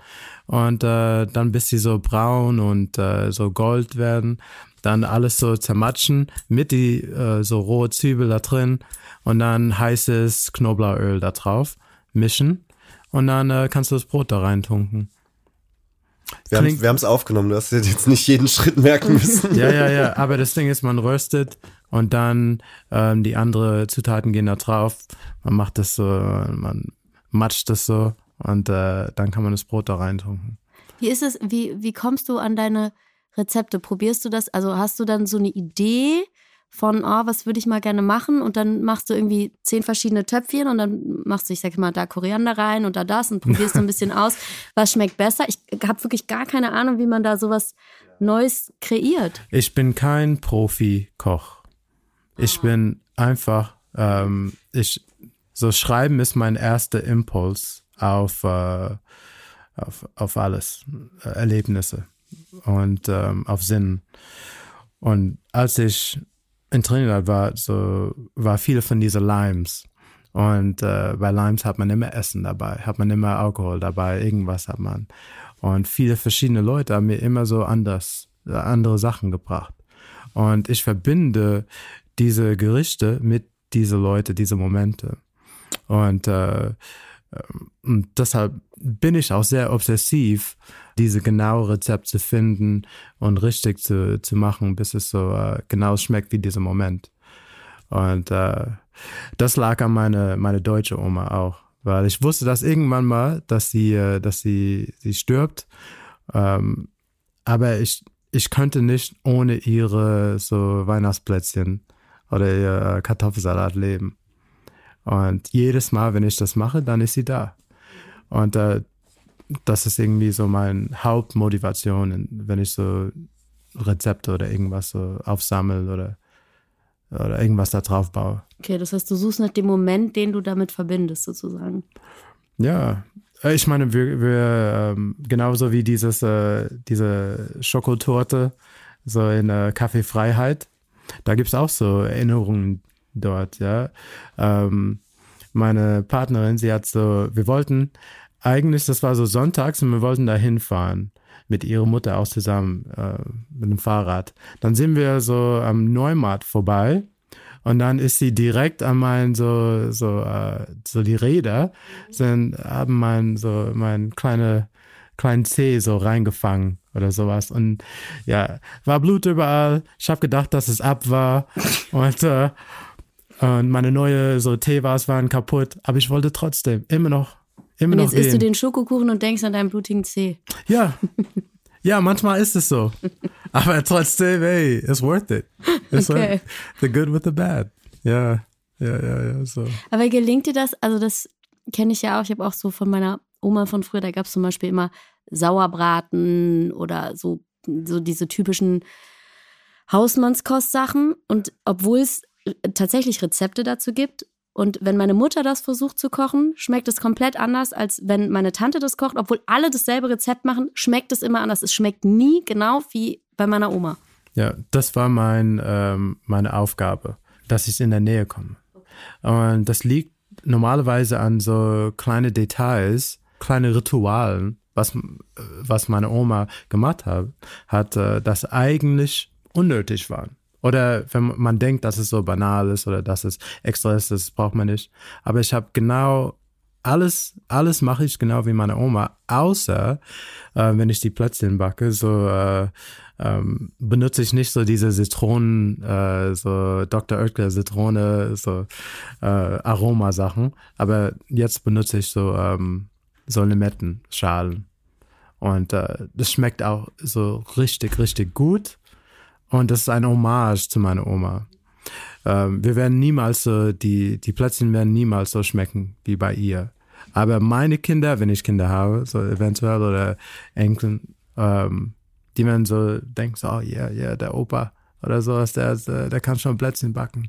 S4: Und äh, dann bis sie so braun und äh, so gold werden. Dann alles so zermatschen mit die äh, so rohe Zwiebel da drin. Und dann heißes Knoblauchöl da drauf mischen. Und dann äh, kannst du das Brot da reintunken.
S2: Wir haben es aufgenommen, du hast jetzt nicht jeden Schritt merken müssen.
S4: ja, ja, ja. Aber das Ding ist, man röstet und dann ähm, die anderen Zutaten gehen da drauf. Man macht das so, man matscht das so und äh, dann kann man das Brot da reintunken.
S3: Wie ist es, wie, wie kommst du an deine Rezepte? Probierst du das? Also hast du dann so eine Idee von, oh, was würde ich mal gerne machen? Und dann machst du irgendwie zehn verschiedene Töpfchen und dann machst du, ich sag mal, da Koriander rein und da das und probierst so ein bisschen aus, was schmeckt besser. Ich habe wirklich gar keine Ahnung, wie man da sowas Neues kreiert.
S4: Ich bin kein Profi-Koch. Ich bin einfach, ähm, ich, so schreiben ist mein erster Impuls auf, äh, auf, auf alles, äh, Erlebnisse und ähm, auf Sinn. Und als ich in Trinidad war, so war viele von diesen Limes. Und äh, bei Limes hat man immer Essen dabei, hat man immer Alkohol dabei, irgendwas hat man. Und viele verschiedene Leute haben mir immer so anders, äh, andere Sachen gebracht. Und ich verbinde diese Gerichte mit diese Leute, diese Momente. Und, äh, und deshalb bin ich auch sehr obsessiv, diese genaue Rezept zu finden und richtig zu, zu machen, bis es so äh, genau schmeckt wie dieser Moment. Und äh, das lag an meine, meine deutsche Oma auch, weil ich wusste das irgendwann mal, dass sie, äh, dass sie, sie stirbt. Ähm, aber ich, ich könnte nicht ohne ihre so Weihnachtsplätzchen oder ihr Kartoffelsalat leben. Und jedes Mal, wenn ich das mache, dann ist sie da. Und äh, das ist irgendwie so meine Hauptmotivation, wenn ich so Rezepte oder irgendwas so aufsammle oder, oder irgendwas da drauf baue.
S3: Okay, das heißt, du suchst nach dem Moment, den du damit verbindest, sozusagen.
S4: Ja, äh, ich meine, wir, wir ähm, genauso wie dieses, äh, diese Schokotorte, so in äh, Kaffeefreiheit, da gibt es auch so Erinnerungen dort, ja. Ähm, meine Partnerin, sie hat so, wir wollten eigentlich, das war so sonntags und wir wollten da hinfahren mit ihrer Mutter auch zusammen äh, mit dem Fahrrad. Dann sind wir so am Neumarkt vorbei und dann ist sie direkt an meinen so so äh, so die Räder sind haben mein so mein kleine kleinen Zeh so reingefangen oder sowas und ja war Blut überall. Ich habe gedacht, dass es ab war und äh, Und meine neue so Teewas waren kaputt, aber ich wollte trotzdem immer noch, immer
S3: Und
S4: noch
S3: jetzt
S4: gehen.
S3: isst du den Schokokuchen und denkst an deinen blutigen Zeh.
S4: Ja. Ja, manchmal ist es so. Aber trotzdem, ey, it's worth it. It's
S3: Okay.
S4: worth the good with the bad. Ja, ja, ja, ja, so.
S3: Aber gelingt dir das? Also, das kenne ich ja auch. Ich habe auch so von meiner Oma von früher, da gab es zum Beispiel immer Sauerbraten oder so, so diese typischen Hausmannskostsachen. Und obwohl es tatsächlich Rezepte dazu gibt, und wenn meine Mutter das versucht zu kochen, schmeckt es komplett anders, als wenn meine Tante das kocht. Obwohl alle dasselbe Rezept machen, schmeckt es immer anders. Es schmeckt nie genau wie bei meiner Oma.
S4: Ja, das war mein, ähm, meine Aufgabe, dass ich in der Nähe komme. Und das liegt normalerweise an so kleine Details, kleine Ritualen, was, äh, was meine Oma gemacht hat, hat, äh, das eigentlich unnötig waren. Oder wenn man denkt, dass es so banal ist oder dass es extra ist, das braucht man nicht. Aber ich habe genau alles, alles mache ich genau wie meine Oma, außer äh, wenn ich die Plätzchen backe, so äh, ähm, benutze ich nicht so diese Zitronen, äh, so Dr. Oetker Zitrone, so äh, Aromasachen. Aber jetzt benutze ich so, ähm, so Limettenschalen. Und äh, das schmeckt auch so richtig, richtig gut. Und das ist ein Hommage zu meiner Oma. Ähm, wir werden niemals so, die, die Plätzchen werden niemals so schmecken wie bei ihr. Aber meine Kinder, wenn ich Kinder habe, so eventuell oder Enkel, ähm, die werden so denken, so, oh ja, yeah, ja, yeah, der Opa oder sowas, der, der kann schon Plätzchen backen.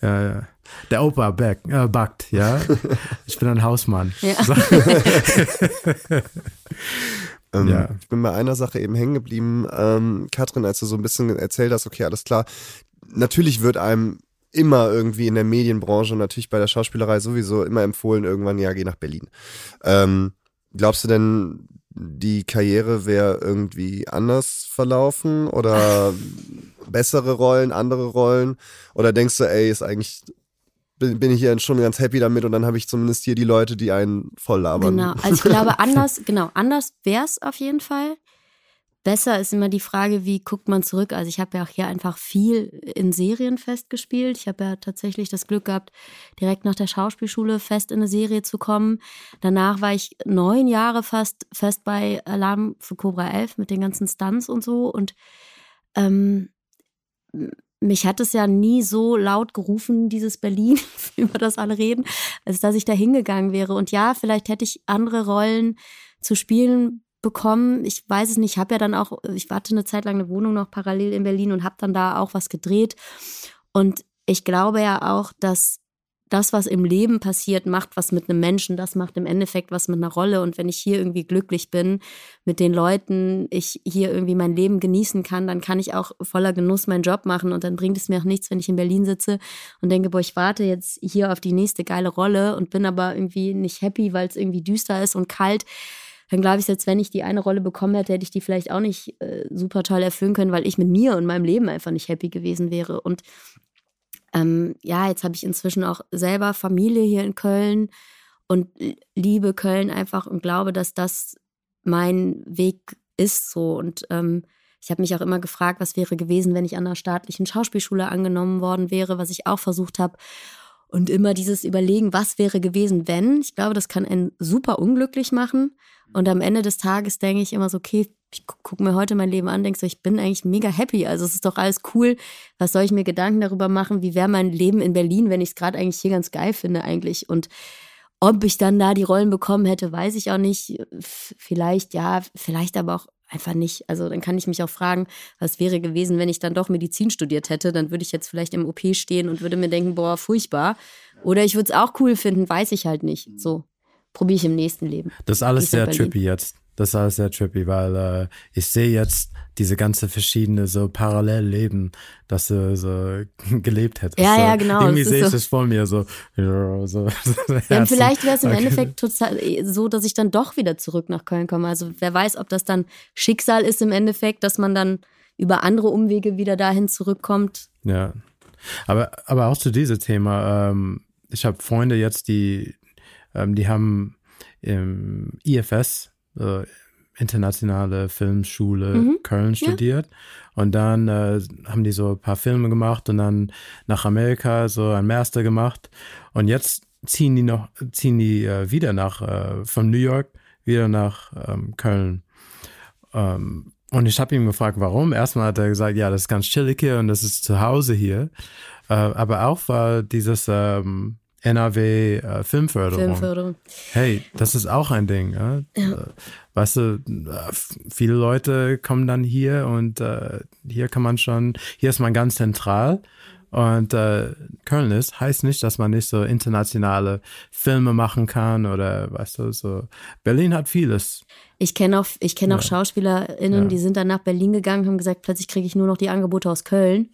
S4: Ja, ja. Der Opa back, äh, backt, ja. Ich bin ein Hausmann.
S3: Ja.
S4: So.
S2: Ähm,
S4: Ja.
S2: Ich bin bei einer Sache eben hängen geblieben, ähm, Katrin, als du so ein bisschen erzählt hast, okay, alles klar. Natürlich wird einem immer irgendwie in der Medienbranche und natürlich bei der Schauspielerei sowieso immer empfohlen, irgendwann, ja, geh nach Berlin. Ähm, glaubst du denn, die Karriere wäre irgendwie anders verlaufen oder bessere Rollen, andere Rollen? Oder denkst du, ey, ist eigentlich, bin, bin ich hier schon ganz happy damit und dann habe ich zumindest hier die Leute, die einen voll labern?
S3: Genau, also ich glaube, anders, genau, anders wäre es auf jeden Fall. Besser ist immer die Frage, wie guckt man zurück? Also ich habe ja auch hier einfach viel in Serien festgespielt. Ich habe ja tatsächlich das Glück gehabt, direkt nach der Schauspielschule fest in eine Serie zu kommen. Danach war ich neun Jahre fast fest bei Alarm für Cobra 11 mit den ganzen Stunts und so. Und ähm, mich hat es ja nie so laut gerufen, dieses Berlin, über das alle reden, als dass ich da hingegangen wäre. Und ja, vielleicht hätte ich andere Rollen zu spielen bekommen. Ich weiß es nicht. Ich habe ja dann auch, ich warte eine Zeit lang eine Wohnung noch parallel in Berlin und habe dann da auch was gedreht. Und ich glaube ja auch, dass das, was im Leben passiert, macht was mit einem Menschen. Das macht im Endeffekt was mit einer Rolle. Und wenn ich hier irgendwie glücklich bin mit den Leuten, ich hier irgendwie mein Leben genießen kann, dann kann ich auch voller Genuss meinen Job machen. Und dann bringt es mir auch nichts, wenn ich in Berlin sitze und denke, boah, ich warte jetzt hier auf die nächste geile Rolle und bin aber irgendwie nicht happy, weil es irgendwie düster ist und kalt dann glaube ich, selbst wenn ich die eine Rolle bekommen hätte, hätte ich die vielleicht auch nicht äh, super toll erfüllen können, weil ich mit mir und meinem Leben einfach nicht happy gewesen wäre. Und ähm, ja, jetzt habe ich inzwischen auch selber Familie hier in Köln und liebe Köln einfach und glaube, dass das mein Weg ist so. Und ähm, ich habe mich auch immer gefragt, was wäre gewesen, wenn ich an einer staatlichen Schauspielschule angenommen worden wäre, was ich auch versucht habe. Und immer dieses Überlegen, was wäre gewesen, wenn. Ich glaube, das kann einen super unglücklich machen. Und am Ende des Tages denke ich immer so, okay, ich gucke mir heute mein Leben an, denke so, ich bin eigentlich mega happy. Also es ist doch alles cool. Was soll ich mir Gedanken darüber machen, wie wäre mein Leben in Berlin, wenn ich es gerade eigentlich hier ganz geil finde eigentlich. Und ob ich dann da die Rollen bekommen hätte, weiß ich auch nicht. Vielleicht ja, vielleicht aber auch einfach nicht. Also dann kann ich mich auch fragen, was wäre gewesen, wenn ich dann doch Medizin studiert hätte. Dann würde ich jetzt vielleicht im OP stehen und würde mir denken, boah, furchtbar. Oder ich würde es auch cool finden, weiß ich halt nicht. So probiere ich im nächsten Leben.
S4: Das ist alles sehr trippy jetzt. Das ist alles sehr trippy, weil äh, ich sehe jetzt diese ganze verschiedene so Parallelleben, dass du so gelebt hättest.
S3: Ja,
S4: so,
S3: ja, genau,
S4: Irgendwie sehe ich
S3: so-
S4: das vor mir so. So, so
S3: Ja, vielleicht wäre es im
S4: Okay.
S3: Endeffekt total äh, so, dass ich dann doch wieder zurück nach Köln komme. Also wer weiß, ob das dann Schicksal ist im Endeffekt, dass man dann über andere Umwege wieder dahin zurückkommt.
S4: Ja. Aber, aber auch zu diesem Thema, ähm, ich habe Freunde jetzt, die, ähm, die haben im IFS, äh, internationale Filmschule mhm. Köln studiert. Ja. Und dann äh, haben die so ein paar Filme gemacht und dann nach Amerika so ein Master gemacht. Und jetzt ziehen die noch, ziehen die äh, wieder nach, äh, von New York wieder nach ähm, Köln. Ähm, und ich habe ihn gefragt, warum. Erstmal hat er gesagt, ja, das ist ganz chillig hier und das ist zu Hause hier. Äh, aber auch war dieses ähm, NRW äh, Filmförderung. Filmförderung. Hey, das ist auch ein Ding. Ja? ja. Äh, weißt du, äh, viele Leute kommen dann hier und äh, hier kann man schon, hier ist man ganz zentral. Und äh, Köln ist, heißt nicht, dass man nicht so internationale Filme machen kann oder weißt du, so. Berlin hat vieles.
S3: Ich kenne auch, ich kenne ja. auch SchauspielerInnen, ja. die sind dann nach Berlin gegangen, haben gesagt, plötzlich kriege ich nur noch die Angebote aus Köln.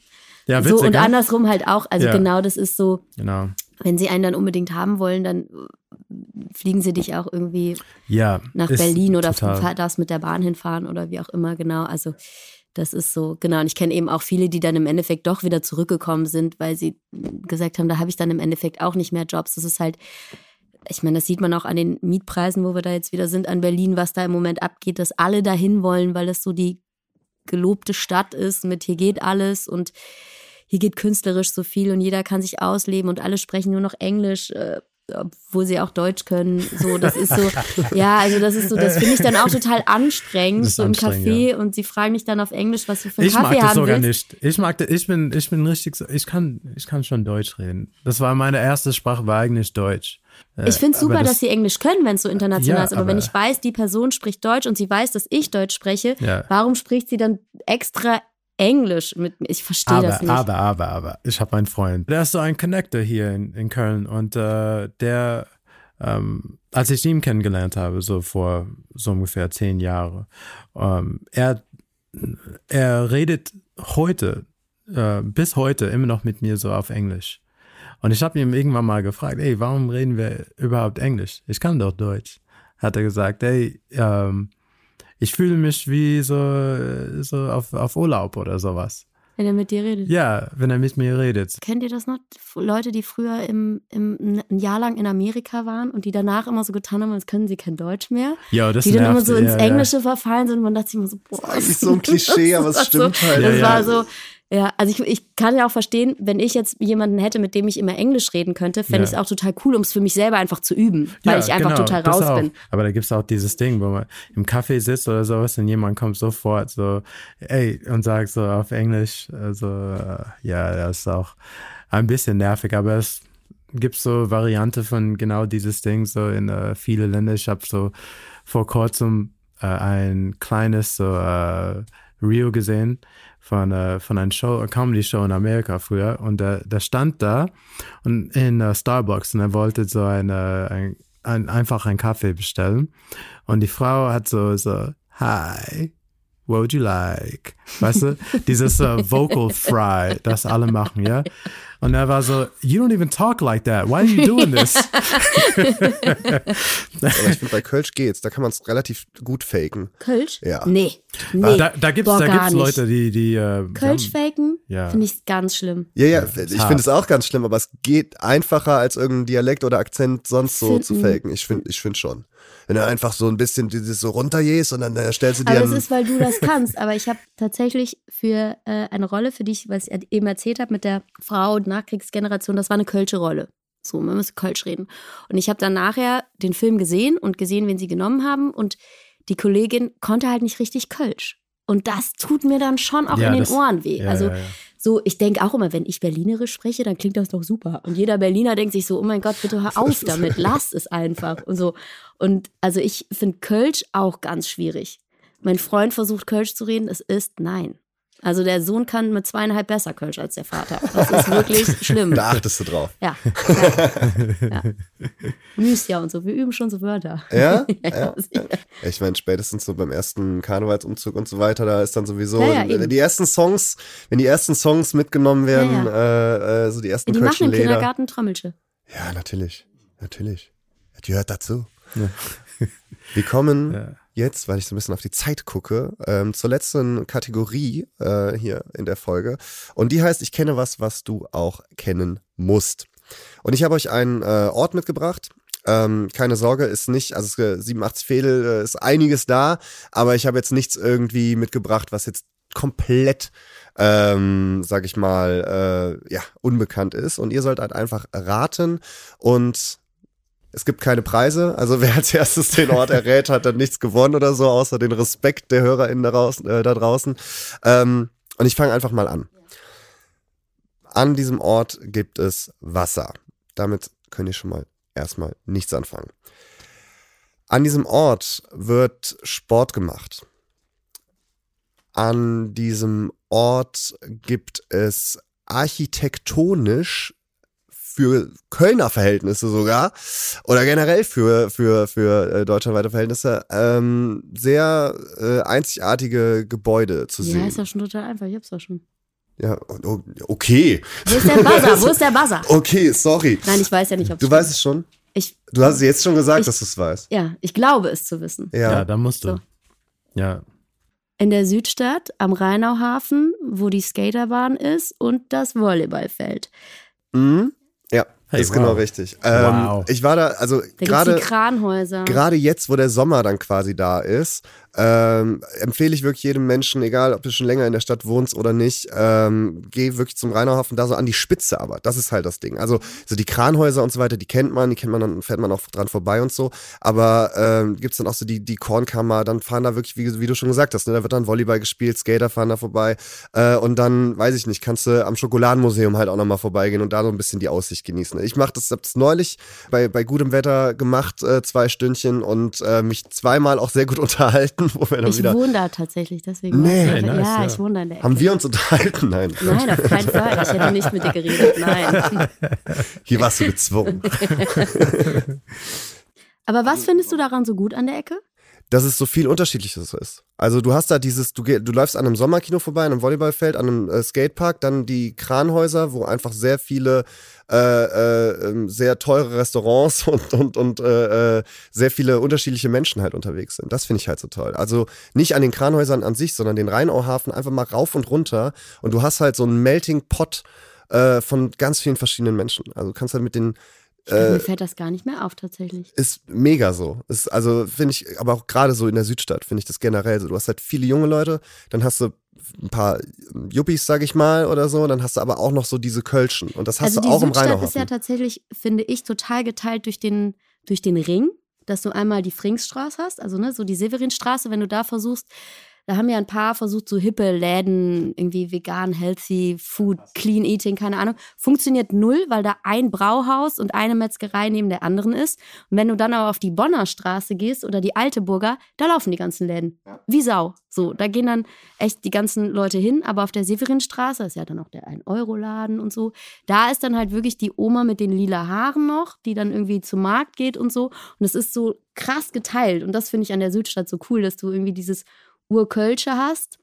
S3: Ja, witzig, so und andersrum halt auch. Also genau, das ist so. Genau. Wenn sie einen dann unbedingt haben wollen, dann fliegen sie dich auch irgendwie ja, nach Berlin oder darfst mit der Bahn hinfahren oder wie auch immer, genau. Also das ist so, genau. Und ich kenne eben auch viele, die dann im Endeffekt doch wieder zurückgekommen sind, weil sie gesagt haben, da habe ich dann im Endeffekt auch nicht mehr Jobs. Das ist halt, ich meine, das sieht man auch an den Mietpreisen, wo wir da jetzt wieder sind, an Berlin, was da im Moment abgeht, dass alle dahin wollen, weil es so die gelobte Stadt ist mit hier geht alles und hier geht künstlerisch so viel und jeder kann sich ausleben und alle sprechen nur noch Englisch. Äh, obwohl sie auch Deutsch können. So, das ist so, ja, also das ist so, das finde ich dann auch total anstrengend, so im Café ja. und sie fragen mich dann auf Englisch, was du für einen
S4: ich
S3: Kaffee
S4: haben
S3: Ich mag das
S4: sogar
S3: willst.
S4: nicht. Ich mag das, ich bin, ich bin richtig, ich kann, ich kann schon Deutsch reden. Das war meine erste Sprache, war eigentlich Deutsch.
S3: Äh, ich finde es super, das, dass sie Englisch können, wenn es so international ja, ist. Aber, aber, wenn ich weiß, die Person spricht Deutsch und sie weiß, dass ich Deutsch spreche, ja. warum spricht sie dann extra Englisch mit mir. Ich verstehe das nicht.
S4: Aber, aber, aber, ich habe einen Freund. Der ist so ein Connector hier in, in Köln und äh, der, ähm, als ich ihn kennengelernt habe, so vor so ungefähr zehn Jahren, ähm, er, er redet heute, äh, bis heute immer noch mit mir so auf Englisch. Und ich habe ihm irgendwann mal gefragt, ey, warum reden wir überhaupt Englisch? Ich kann doch Deutsch. Hat er gesagt, ey, ähm, ich fühle mich wie so, so auf, auf Urlaub oder sowas.
S3: Wenn er mit dir redet.
S4: Ja, wenn er mit mir redet.
S3: Kennt ihr das noch? Leute, die früher im, im, ein Jahr lang in Amerika waren und die danach immer so getan haben, als können sie kein Deutsch mehr.
S4: Ja, das
S3: Die
S4: nervt,
S3: dann immer so ins Englische ja. verfallen sind und man dachte sich immer so, boah.
S2: Das ist so ein Klischee, aber es stimmt
S3: so,
S2: halt.
S3: Das ja, war so, ja, also ich, ich kann ja auch verstehen, wenn ich jetzt jemanden hätte, mit dem ich immer Englisch reden könnte, fände ja. ich es auch total cool, um es für mich selber einfach zu üben, weil ja, ich einfach genau, total raus bin.
S4: Aber da gibt es auch dieses Ding, wo man im Café sitzt oder sowas und jemand kommt sofort so, ey, und sagt so auf Englisch, also ja, das ist auch ein bisschen nervig, aber es gibt so Variante von genau dieses Ding so in uh, viele Länder. Ich habe so vor kurzem uh, ein kleines so uh, Rio gesehen von, äh, von einer Show, Comedy-Show in Amerika früher und der, der stand da und in uh, Starbucks und er wollte so eine, ein, ein, einfach einen Kaffee bestellen und die Frau hat so, so, hi, what would you like? Weißt du, dieses uh, Vocal Fry, das alle machen, ja? Und er war so, you don't even talk like that. Why are you doing this?
S2: Aber ich finde, bei Kölsch geht's. Da kann man es relativ gut faken.
S3: Kölsch?
S2: Ja.
S3: Nee. nee.
S4: Da, da da gibt's Leute, die, die äh,
S3: Kölsch faken? Ja. Finde ich ganz schlimm.
S2: Ja, ja, ich finde es auch ganz schlimm, aber es geht einfacher, als irgendein Dialekt oder Akzent sonst so find, zu faken. Ich finde ich find schon wenn du einfach so ein bisschen dieses so runtergehst und dann äh, stellst du dir.
S3: Aber das ist, weil du das kannst. Aber ich habe tatsächlich für äh, eine Rolle, für die ich, was ich eben erzählt habe mit der Frau und Nachkriegsgeneration, das war eine Kölsche Rolle. So, man muss Kölsch reden. Und ich habe dann nachher den Film gesehen und gesehen, wen sie genommen haben. Und die Kollegin konnte halt nicht richtig Kölsch. Und das tut mir dann schon auch ja, in den das, Ohren weh. Ja, also ja, so, ich denke auch immer, wenn ich Berlinerisch spreche, dann klingt das doch super. Und jeder Berliner denkt sich so, oh mein Gott, bitte hör auf damit, lass es einfach und so. Und also ich finde Kölsch auch ganz schwierig. Mein Freund versucht Kölsch zu reden, es ist nein. Also der Sohn kann mit zweieinhalb besser Kölsch als der Vater. Das ist wirklich schlimm.
S2: Da achtest du drauf.
S3: Ja. ja, ja. ja und so. Wir üben schon so Wörter.
S2: Ja? ja, ja. Ich meine, spätestens so beim ersten Karnevalsumzug und so weiter, da ist dann sowieso die ersten Songs, wenn die ersten Songs mitgenommen werden, äh, äh, so die ersten
S3: Die machen im Kindergarten Trommelsche.
S2: Ja, natürlich. Natürlich. Die hört dazu. Wir kommen jetzt, weil ich so ein bisschen auf die Zeit gucke, ähm, zur letzten Kategorie äh, hier in der Folge. Und die heißt, ich kenne was, was du auch kennen musst. Und ich habe euch einen äh, Ort mitgebracht, Ähm, keine Sorge, ist nicht, also es, äh, 87 Fädel äh, ist einiges da, aber ich habe jetzt nichts irgendwie mitgebracht, was jetzt komplett, ähm, sag ich mal, äh, ja, unbekannt ist. Und ihr sollt halt einfach raten und es gibt keine Preise. Also wer als erstes den Ort errät, hat dann nichts gewonnen oder so, außer den Respekt der HörerInnen da draußen. Äh, da draußen. Ähm, und ich fange einfach mal an. An diesem Ort gibt es Wasser. Damit könnt ihr schon mal erstmal nichts anfangen. An diesem Ort wird Sport gemacht. An diesem Ort gibt es architektonisch für Kölner Verhältnisse sogar oder generell für für für äh, deutschlandweite Verhältnisse ähm, sehr äh, einzigartige Gebäude zu
S3: Ja,
S2: sehen.
S3: ist ja schon total einfach. Ich hab's doch schon.
S2: Ja, o- okay.
S3: Wo ist der Buzzer? Wo ist der Buzzer?
S2: Okay, sorry.
S3: Nein, ich weiß ja nicht, ob
S2: Du weißt es schon?
S3: Ich,
S2: Du hast jetzt schon gesagt,
S3: Ich-
S2: dass du es weißt.
S3: ja, ich glaube es zu wissen.
S4: Ja,
S2: Ja.
S4: da musst du.
S3: So.
S4: Ja.
S3: In der Südstadt am Rheinauhafen, wo die Skaterbahn ist und das Volleyballfeld.
S2: Mhm. Ja,
S4: Hey,
S2: ist genau
S4: wow.
S2: richtig. Ähm,
S4: Wow.
S2: Ich war da, also gerade gerade jetzt, wo der Sommer dann quasi da ist, ähm, empfehle ich wirklich jedem Menschen, egal ob du schon länger in der Stadt wohnst oder nicht, ähm, geh wirklich zum Rheinauhafen, da so an die Spitze aber. Das ist halt das Ding. Also so die Kranhäuser und so weiter, die kennt man, die kennt man, dann fährt man auch dran vorbei und so. Aber ähm, gibt's dann auch so die, die Kornkammer, dann fahren da wirklich, wie, wie du schon gesagt hast, ne, da wird dann Volleyball gespielt, Skater fahren da vorbei. Äh, und dann, weiß ich nicht, kannst du am Schokoladenmuseum halt auch nochmal vorbeigehen und da so ein bisschen die Aussicht genießen. Ich mach das, hab das neulich bei, bei gutem Wetter gemacht, äh, zwei Stündchen und äh, mich zweimal auch sehr gut unterhalten, wo wir dann
S3: Ich
S2: wieder.
S3: wohne da tatsächlich, deswegen.
S2: Nee.
S3: ich-
S4: nice,
S3: ja,
S4: ja.
S3: ich wohne da in der Ecke.
S2: Haben wir uns unterhalten? Nein.
S3: Nein, auf keinen Fall. Ich hätte nicht mit dir geredet. Nein.
S2: Hier warst du gezwungen.
S3: Aber was findest du daran so gut an der Ecke?
S2: Dass es so viel Unterschiedliches ist. Also du hast da dieses, du, du läufst an einem Sommerkino vorbei, an einem Volleyballfeld, an einem äh, Skatepark, dann die Kranhäuser, wo einfach sehr viele äh, äh, ähm, sehr teure Restaurants und, und, und äh, äh, sehr viele unterschiedliche Menschen halt unterwegs sind. Das finde ich halt so toll. Also nicht an den Kranhäusern an sich, sondern den Rheinauhafen einfach mal rauf und runter und du hast halt so einen Melting Pot äh, von ganz vielen verschiedenen Menschen. Also kannst halt mit den
S3: Mir fällt das gar nicht mehr auf, tatsächlich.
S2: ist mega so. Ist also finde ich, aber auch gerade so in der Südstadt finde ich das generell so. Du hast halt viele junge Leute, dann hast du ein paar Yuppies, sag ich mal, oder so, dann hast du aber auch noch so diese Kölschen und das hast
S3: also
S2: du
S3: die
S2: auch im
S3: Südstadt ist ja tatsächlich, finde ich, total geteilt durch den, durch den Ring, dass du einmal die Fringsstraße hast, also ne, so die Severinstraße, wenn du da versuchst, da haben ja ein paar versucht, so hippe Läden, irgendwie vegan, healthy, food, clean eating, keine Ahnung. Funktioniert null, weil da ein Brauhaus und eine Metzgerei neben der anderen ist. Und wenn du dann aber auf die Bonner Straße gehst oder die Alteburger, da laufen die ganzen Läden. Wie Sau. So, da gehen dann echt die ganzen Leute hin. Aber auf der Severinstraße ist ja dann auch der 1-Euro-Laden und so. Da ist dann halt wirklich die Oma mit den lila Haaren noch, die dann irgendwie zum Markt geht und so. Und es ist so krass geteilt. Und das finde ich an der Südstadt so cool, dass du irgendwie dieses Urkölsche hast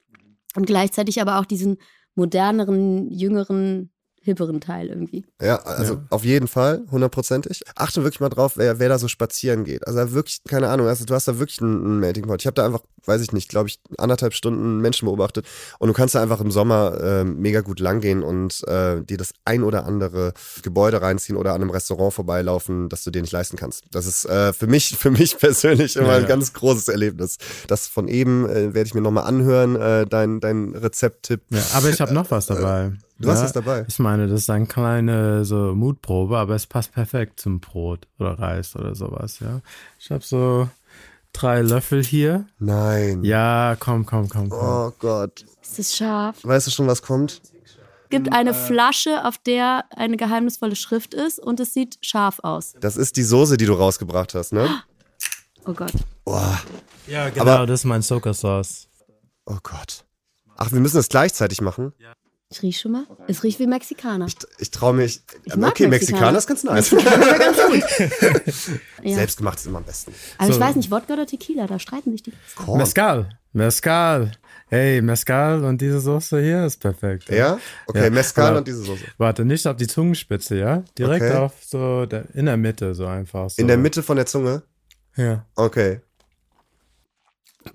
S3: und gleichzeitig aber auch diesen moderneren, jüngeren, hipperen Teil irgendwie.
S2: Ja, also
S4: Ja.
S2: auf jeden Fall, hundertprozentig. Achte wirklich mal drauf, wer, wer da so spazieren geht. Also wirklich, keine Ahnung, also du hast da wirklich einen, einen Melting Pot. Ich habe da einfach, weiß ich nicht, glaube ich, anderthalb Stunden Menschen beobachtet und du kannst da einfach im Sommer äh, mega gut langgehen und äh, dir das ein oder andere Gebäude reinziehen oder an einem Restaurant vorbeilaufen, das du dir nicht leisten kannst. Das ist äh, für mich, für mich persönlich immer
S4: Ja,
S2: ein
S4: ja.
S2: ganz großes Erlebnis. Das von eben äh, werde ich mir nochmal anhören, äh, dein, dein Rezepttipp.
S4: ja. Aber ich habe noch was dabei.
S2: Du hast
S4: ja?
S2: was dabei.
S4: Ich meine, das ist eine kleine so Mutprobe, aber es passt perfekt zum Brot oder Reis oder sowas, ja. Ich habe so drei Löffel hier.
S2: Nein.
S4: Ja, komm, komm, komm, komm.
S2: Oh Gott.
S3: Ist es scharf?
S2: Weißt du schon, was kommt?
S3: gibt eine Flasche, auf der eine geheimnisvolle Schrift ist und es sieht scharf aus.
S2: Das ist die Soße, die du rausgebracht hast, ne?
S3: Oh Gott.
S2: Boah.
S4: Ja, genau,
S2: Aber-
S4: das ist mein Soka-Sauce.
S2: Oh Gott. Ach, wir müssen das gleichzeitig machen.
S3: Ich riech schon mal. Es riecht wie Mexikaner.
S2: Ich, ich traue mich.
S3: Ich
S2: okay,
S3: Mexikaner.
S2: Mexikaner ist ganz nice.
S3: Ja.
S2: Selbstgemacht ist immer am besten.
S3: Aber ich
S4: So.
S3: weiß nicht, Wodka oder Tequila, da streiten sich die.
S2: Korn.
S4: Mescal. Mescal. Hey, Mescal und diese Soße hier ist perfekt.
S2: Ja? Okay,
S4: Ja,
S2: Mescal
S4: aber-
S2: und diese Soße.
S4: Warte, nicht auf die Zungenspitze, ja? Direkt
S2: Okay.
S4: auf so der, in der Mitte, so einfach. So.
S2: In der Mitte von der Zunge?
S4: Ja.
S2: Okay.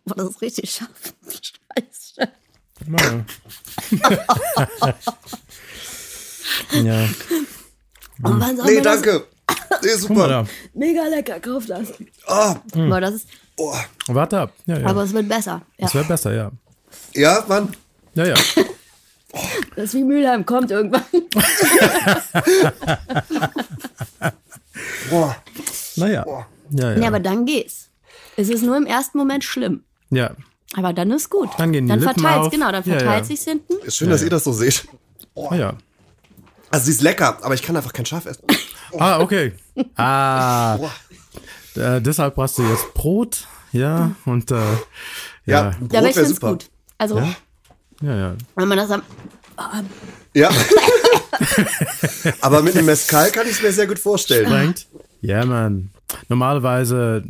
S3: Boah, das ist richtig scharf.
S4: Mal. ja.
S3: Wann
S2: Nee, danke. Nee, super.
S4: da.
S3: Mega lecker, kauf das.
S2: Ah,
S3: Aber das ist,
S2: oh.
S4: Warte ab. Ja, ja.
S3: aber es wird besser. Ja.
S4: das wäre besser, ja.
S2: Ja, Mann.
S4: Ja, ja.
S3: Das ist wie Mülheim, kommt irgendwann.
S2: Boah.
S4: Naja. Ja, ja.
S3: Ja, aber dann geht's. Es ist nur im ersten Moment schlimm.
S4: ja.
S3: Aber dann ist gut.
S4: Dann gehen die
S3: dann verteilt genau, dann
S4: Ja,
S3: verteilt
S4: ja.
S3: sich's hinten.
S2: Ist schön, dass ihr das so seht.
S4: Ah, ja.
S2: Also, sie ist lecker, aber ich kann einfach kein Schaf essen.
S4: Ah, okay. Ah. Äh, deshalb brauchst du jetzt Brot, ja, und äh,
S2: Ja,
S4: ja,
S2: Brot
S3: Ja, aber ich
S2: wäre super.
S3: gut. Also,
S4: ja, ja.
S3: wenn man das am.
S2: Ja. aber mit einem Mescal kann ich es mir sehr gut vorstellen.
S4: Sprengt. Ja, man. Normalerweise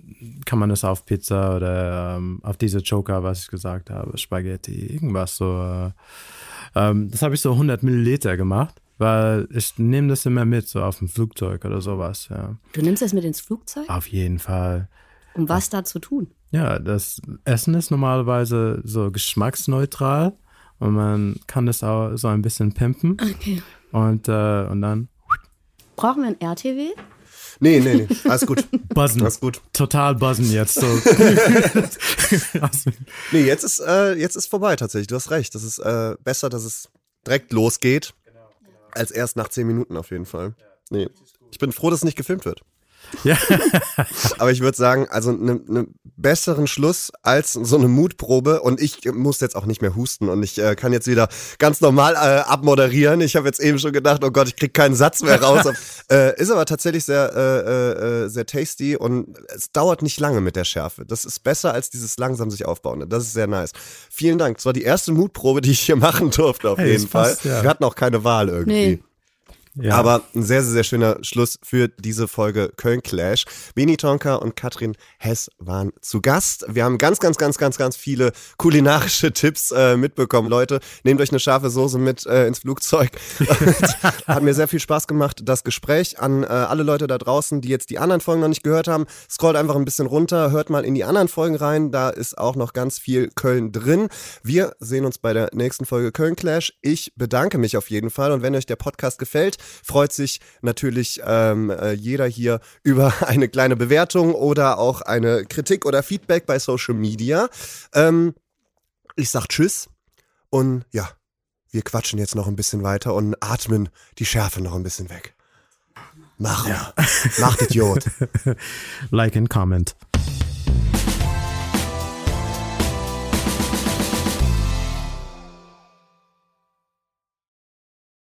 S4: kann man es auf Pizza oder ähm, auf diese Joker, was ich gesagt habe, Spaghetti, irgendwas so. Äh, ähm, das habe ich so 100 Milliliter gemacht, weil ich nehme das immer mit, so auf dem Flugzeug oder sowas. Ja.
S3: Du nimmst das mit ins Flugzeug?
S4: Auf jeden Fall.
S3: Um was da zu tun?
S4: Ja, das Essen ist normalerweise so geschmacksneutral und man kann das auch so ein bisschen pimpen
S3: Okay.
S4: und, äh, und dann
S3: Brauchen wir ein RTW?
S2: Nee, nee, nee. Alles gut.
S4: buzzen.
S2: Alles gut.
S4: Total buzzen jetzt. So.
S2: Nee, jetzt ist, äh, jetzt ist vorbei tatsächlich. Du hast recht. Das ist äh, besser, dass es direkt losgeht, als erst nach zehn Minuten auf jeden Fall. Nee. Ich bin froh, dass es nicht gefilmt wird.
S4: Ja.
S2: Aber ich würde sagen, also einen ne besseren Schluss als so eine Mutprobe und ich muss jetzt auch nicht mehr husten und ich äh, kann jetzt wieder ganz normal äh, abmoderieren. Ich habe jetzt eben schon gedacht, oh Gott, ich krieg keinen Satz mehr raus. äh, ist aber tatsächlich sehr, äh, äh, sehr tasty und es dauert nicht lange mit der Schärfe. Das ist besser als dieses langsam sich aufbauende. Das ist sehr nice. Vielen Dank. Das war die erste Mutprobe, die ich hier machen durfte auf
S4: Hey,
S2: jeden Fall.
S4: ja.
S2: Wir hatten auch keine Wahl irgendwie.
S3: Nee.
S4: Ja.
S2: Aber ein sehr, sehr, sehr schöner Schluss für diese Folge Köln Clash. Beni Tonka und Katrin Hess waren zu Gast. Wir haben ganz, ganz, ganz, ganz, ganz viele kulinarische Tipps äh, mitbekommen. Leute, nehmt euch eine scharfe Soße mit äh, ins Flugzeug. Hat mir sehr viel Spaß gemacht, das Gespräch. An äh, alle Leute da draußen, die jetzt die anderen Folgen noch nicht gehört haben, scrollt einfach ein bisschen runter, hört mal in die anderen Folgen rein. Da ist auch noch ganz viel Köln drin. Wir sehen uns bei der nächsten Folge Köln Clash. Ich bedanke mich auf jeden Fall und wenn euch der Podcast gefällt, freut sich natürlich ähm, äh, jeder hier über eine kleine Bewertung oder auch eine Kritik oder Feedback bei Social Media. Ähm, ich sag Tschüss und ja, wir quatschen jetzt noch ein bisschen weiter und atmen die Schärfe noch ein bisschen weg. Mach, ja. macht Idiot.
S4: like and comment.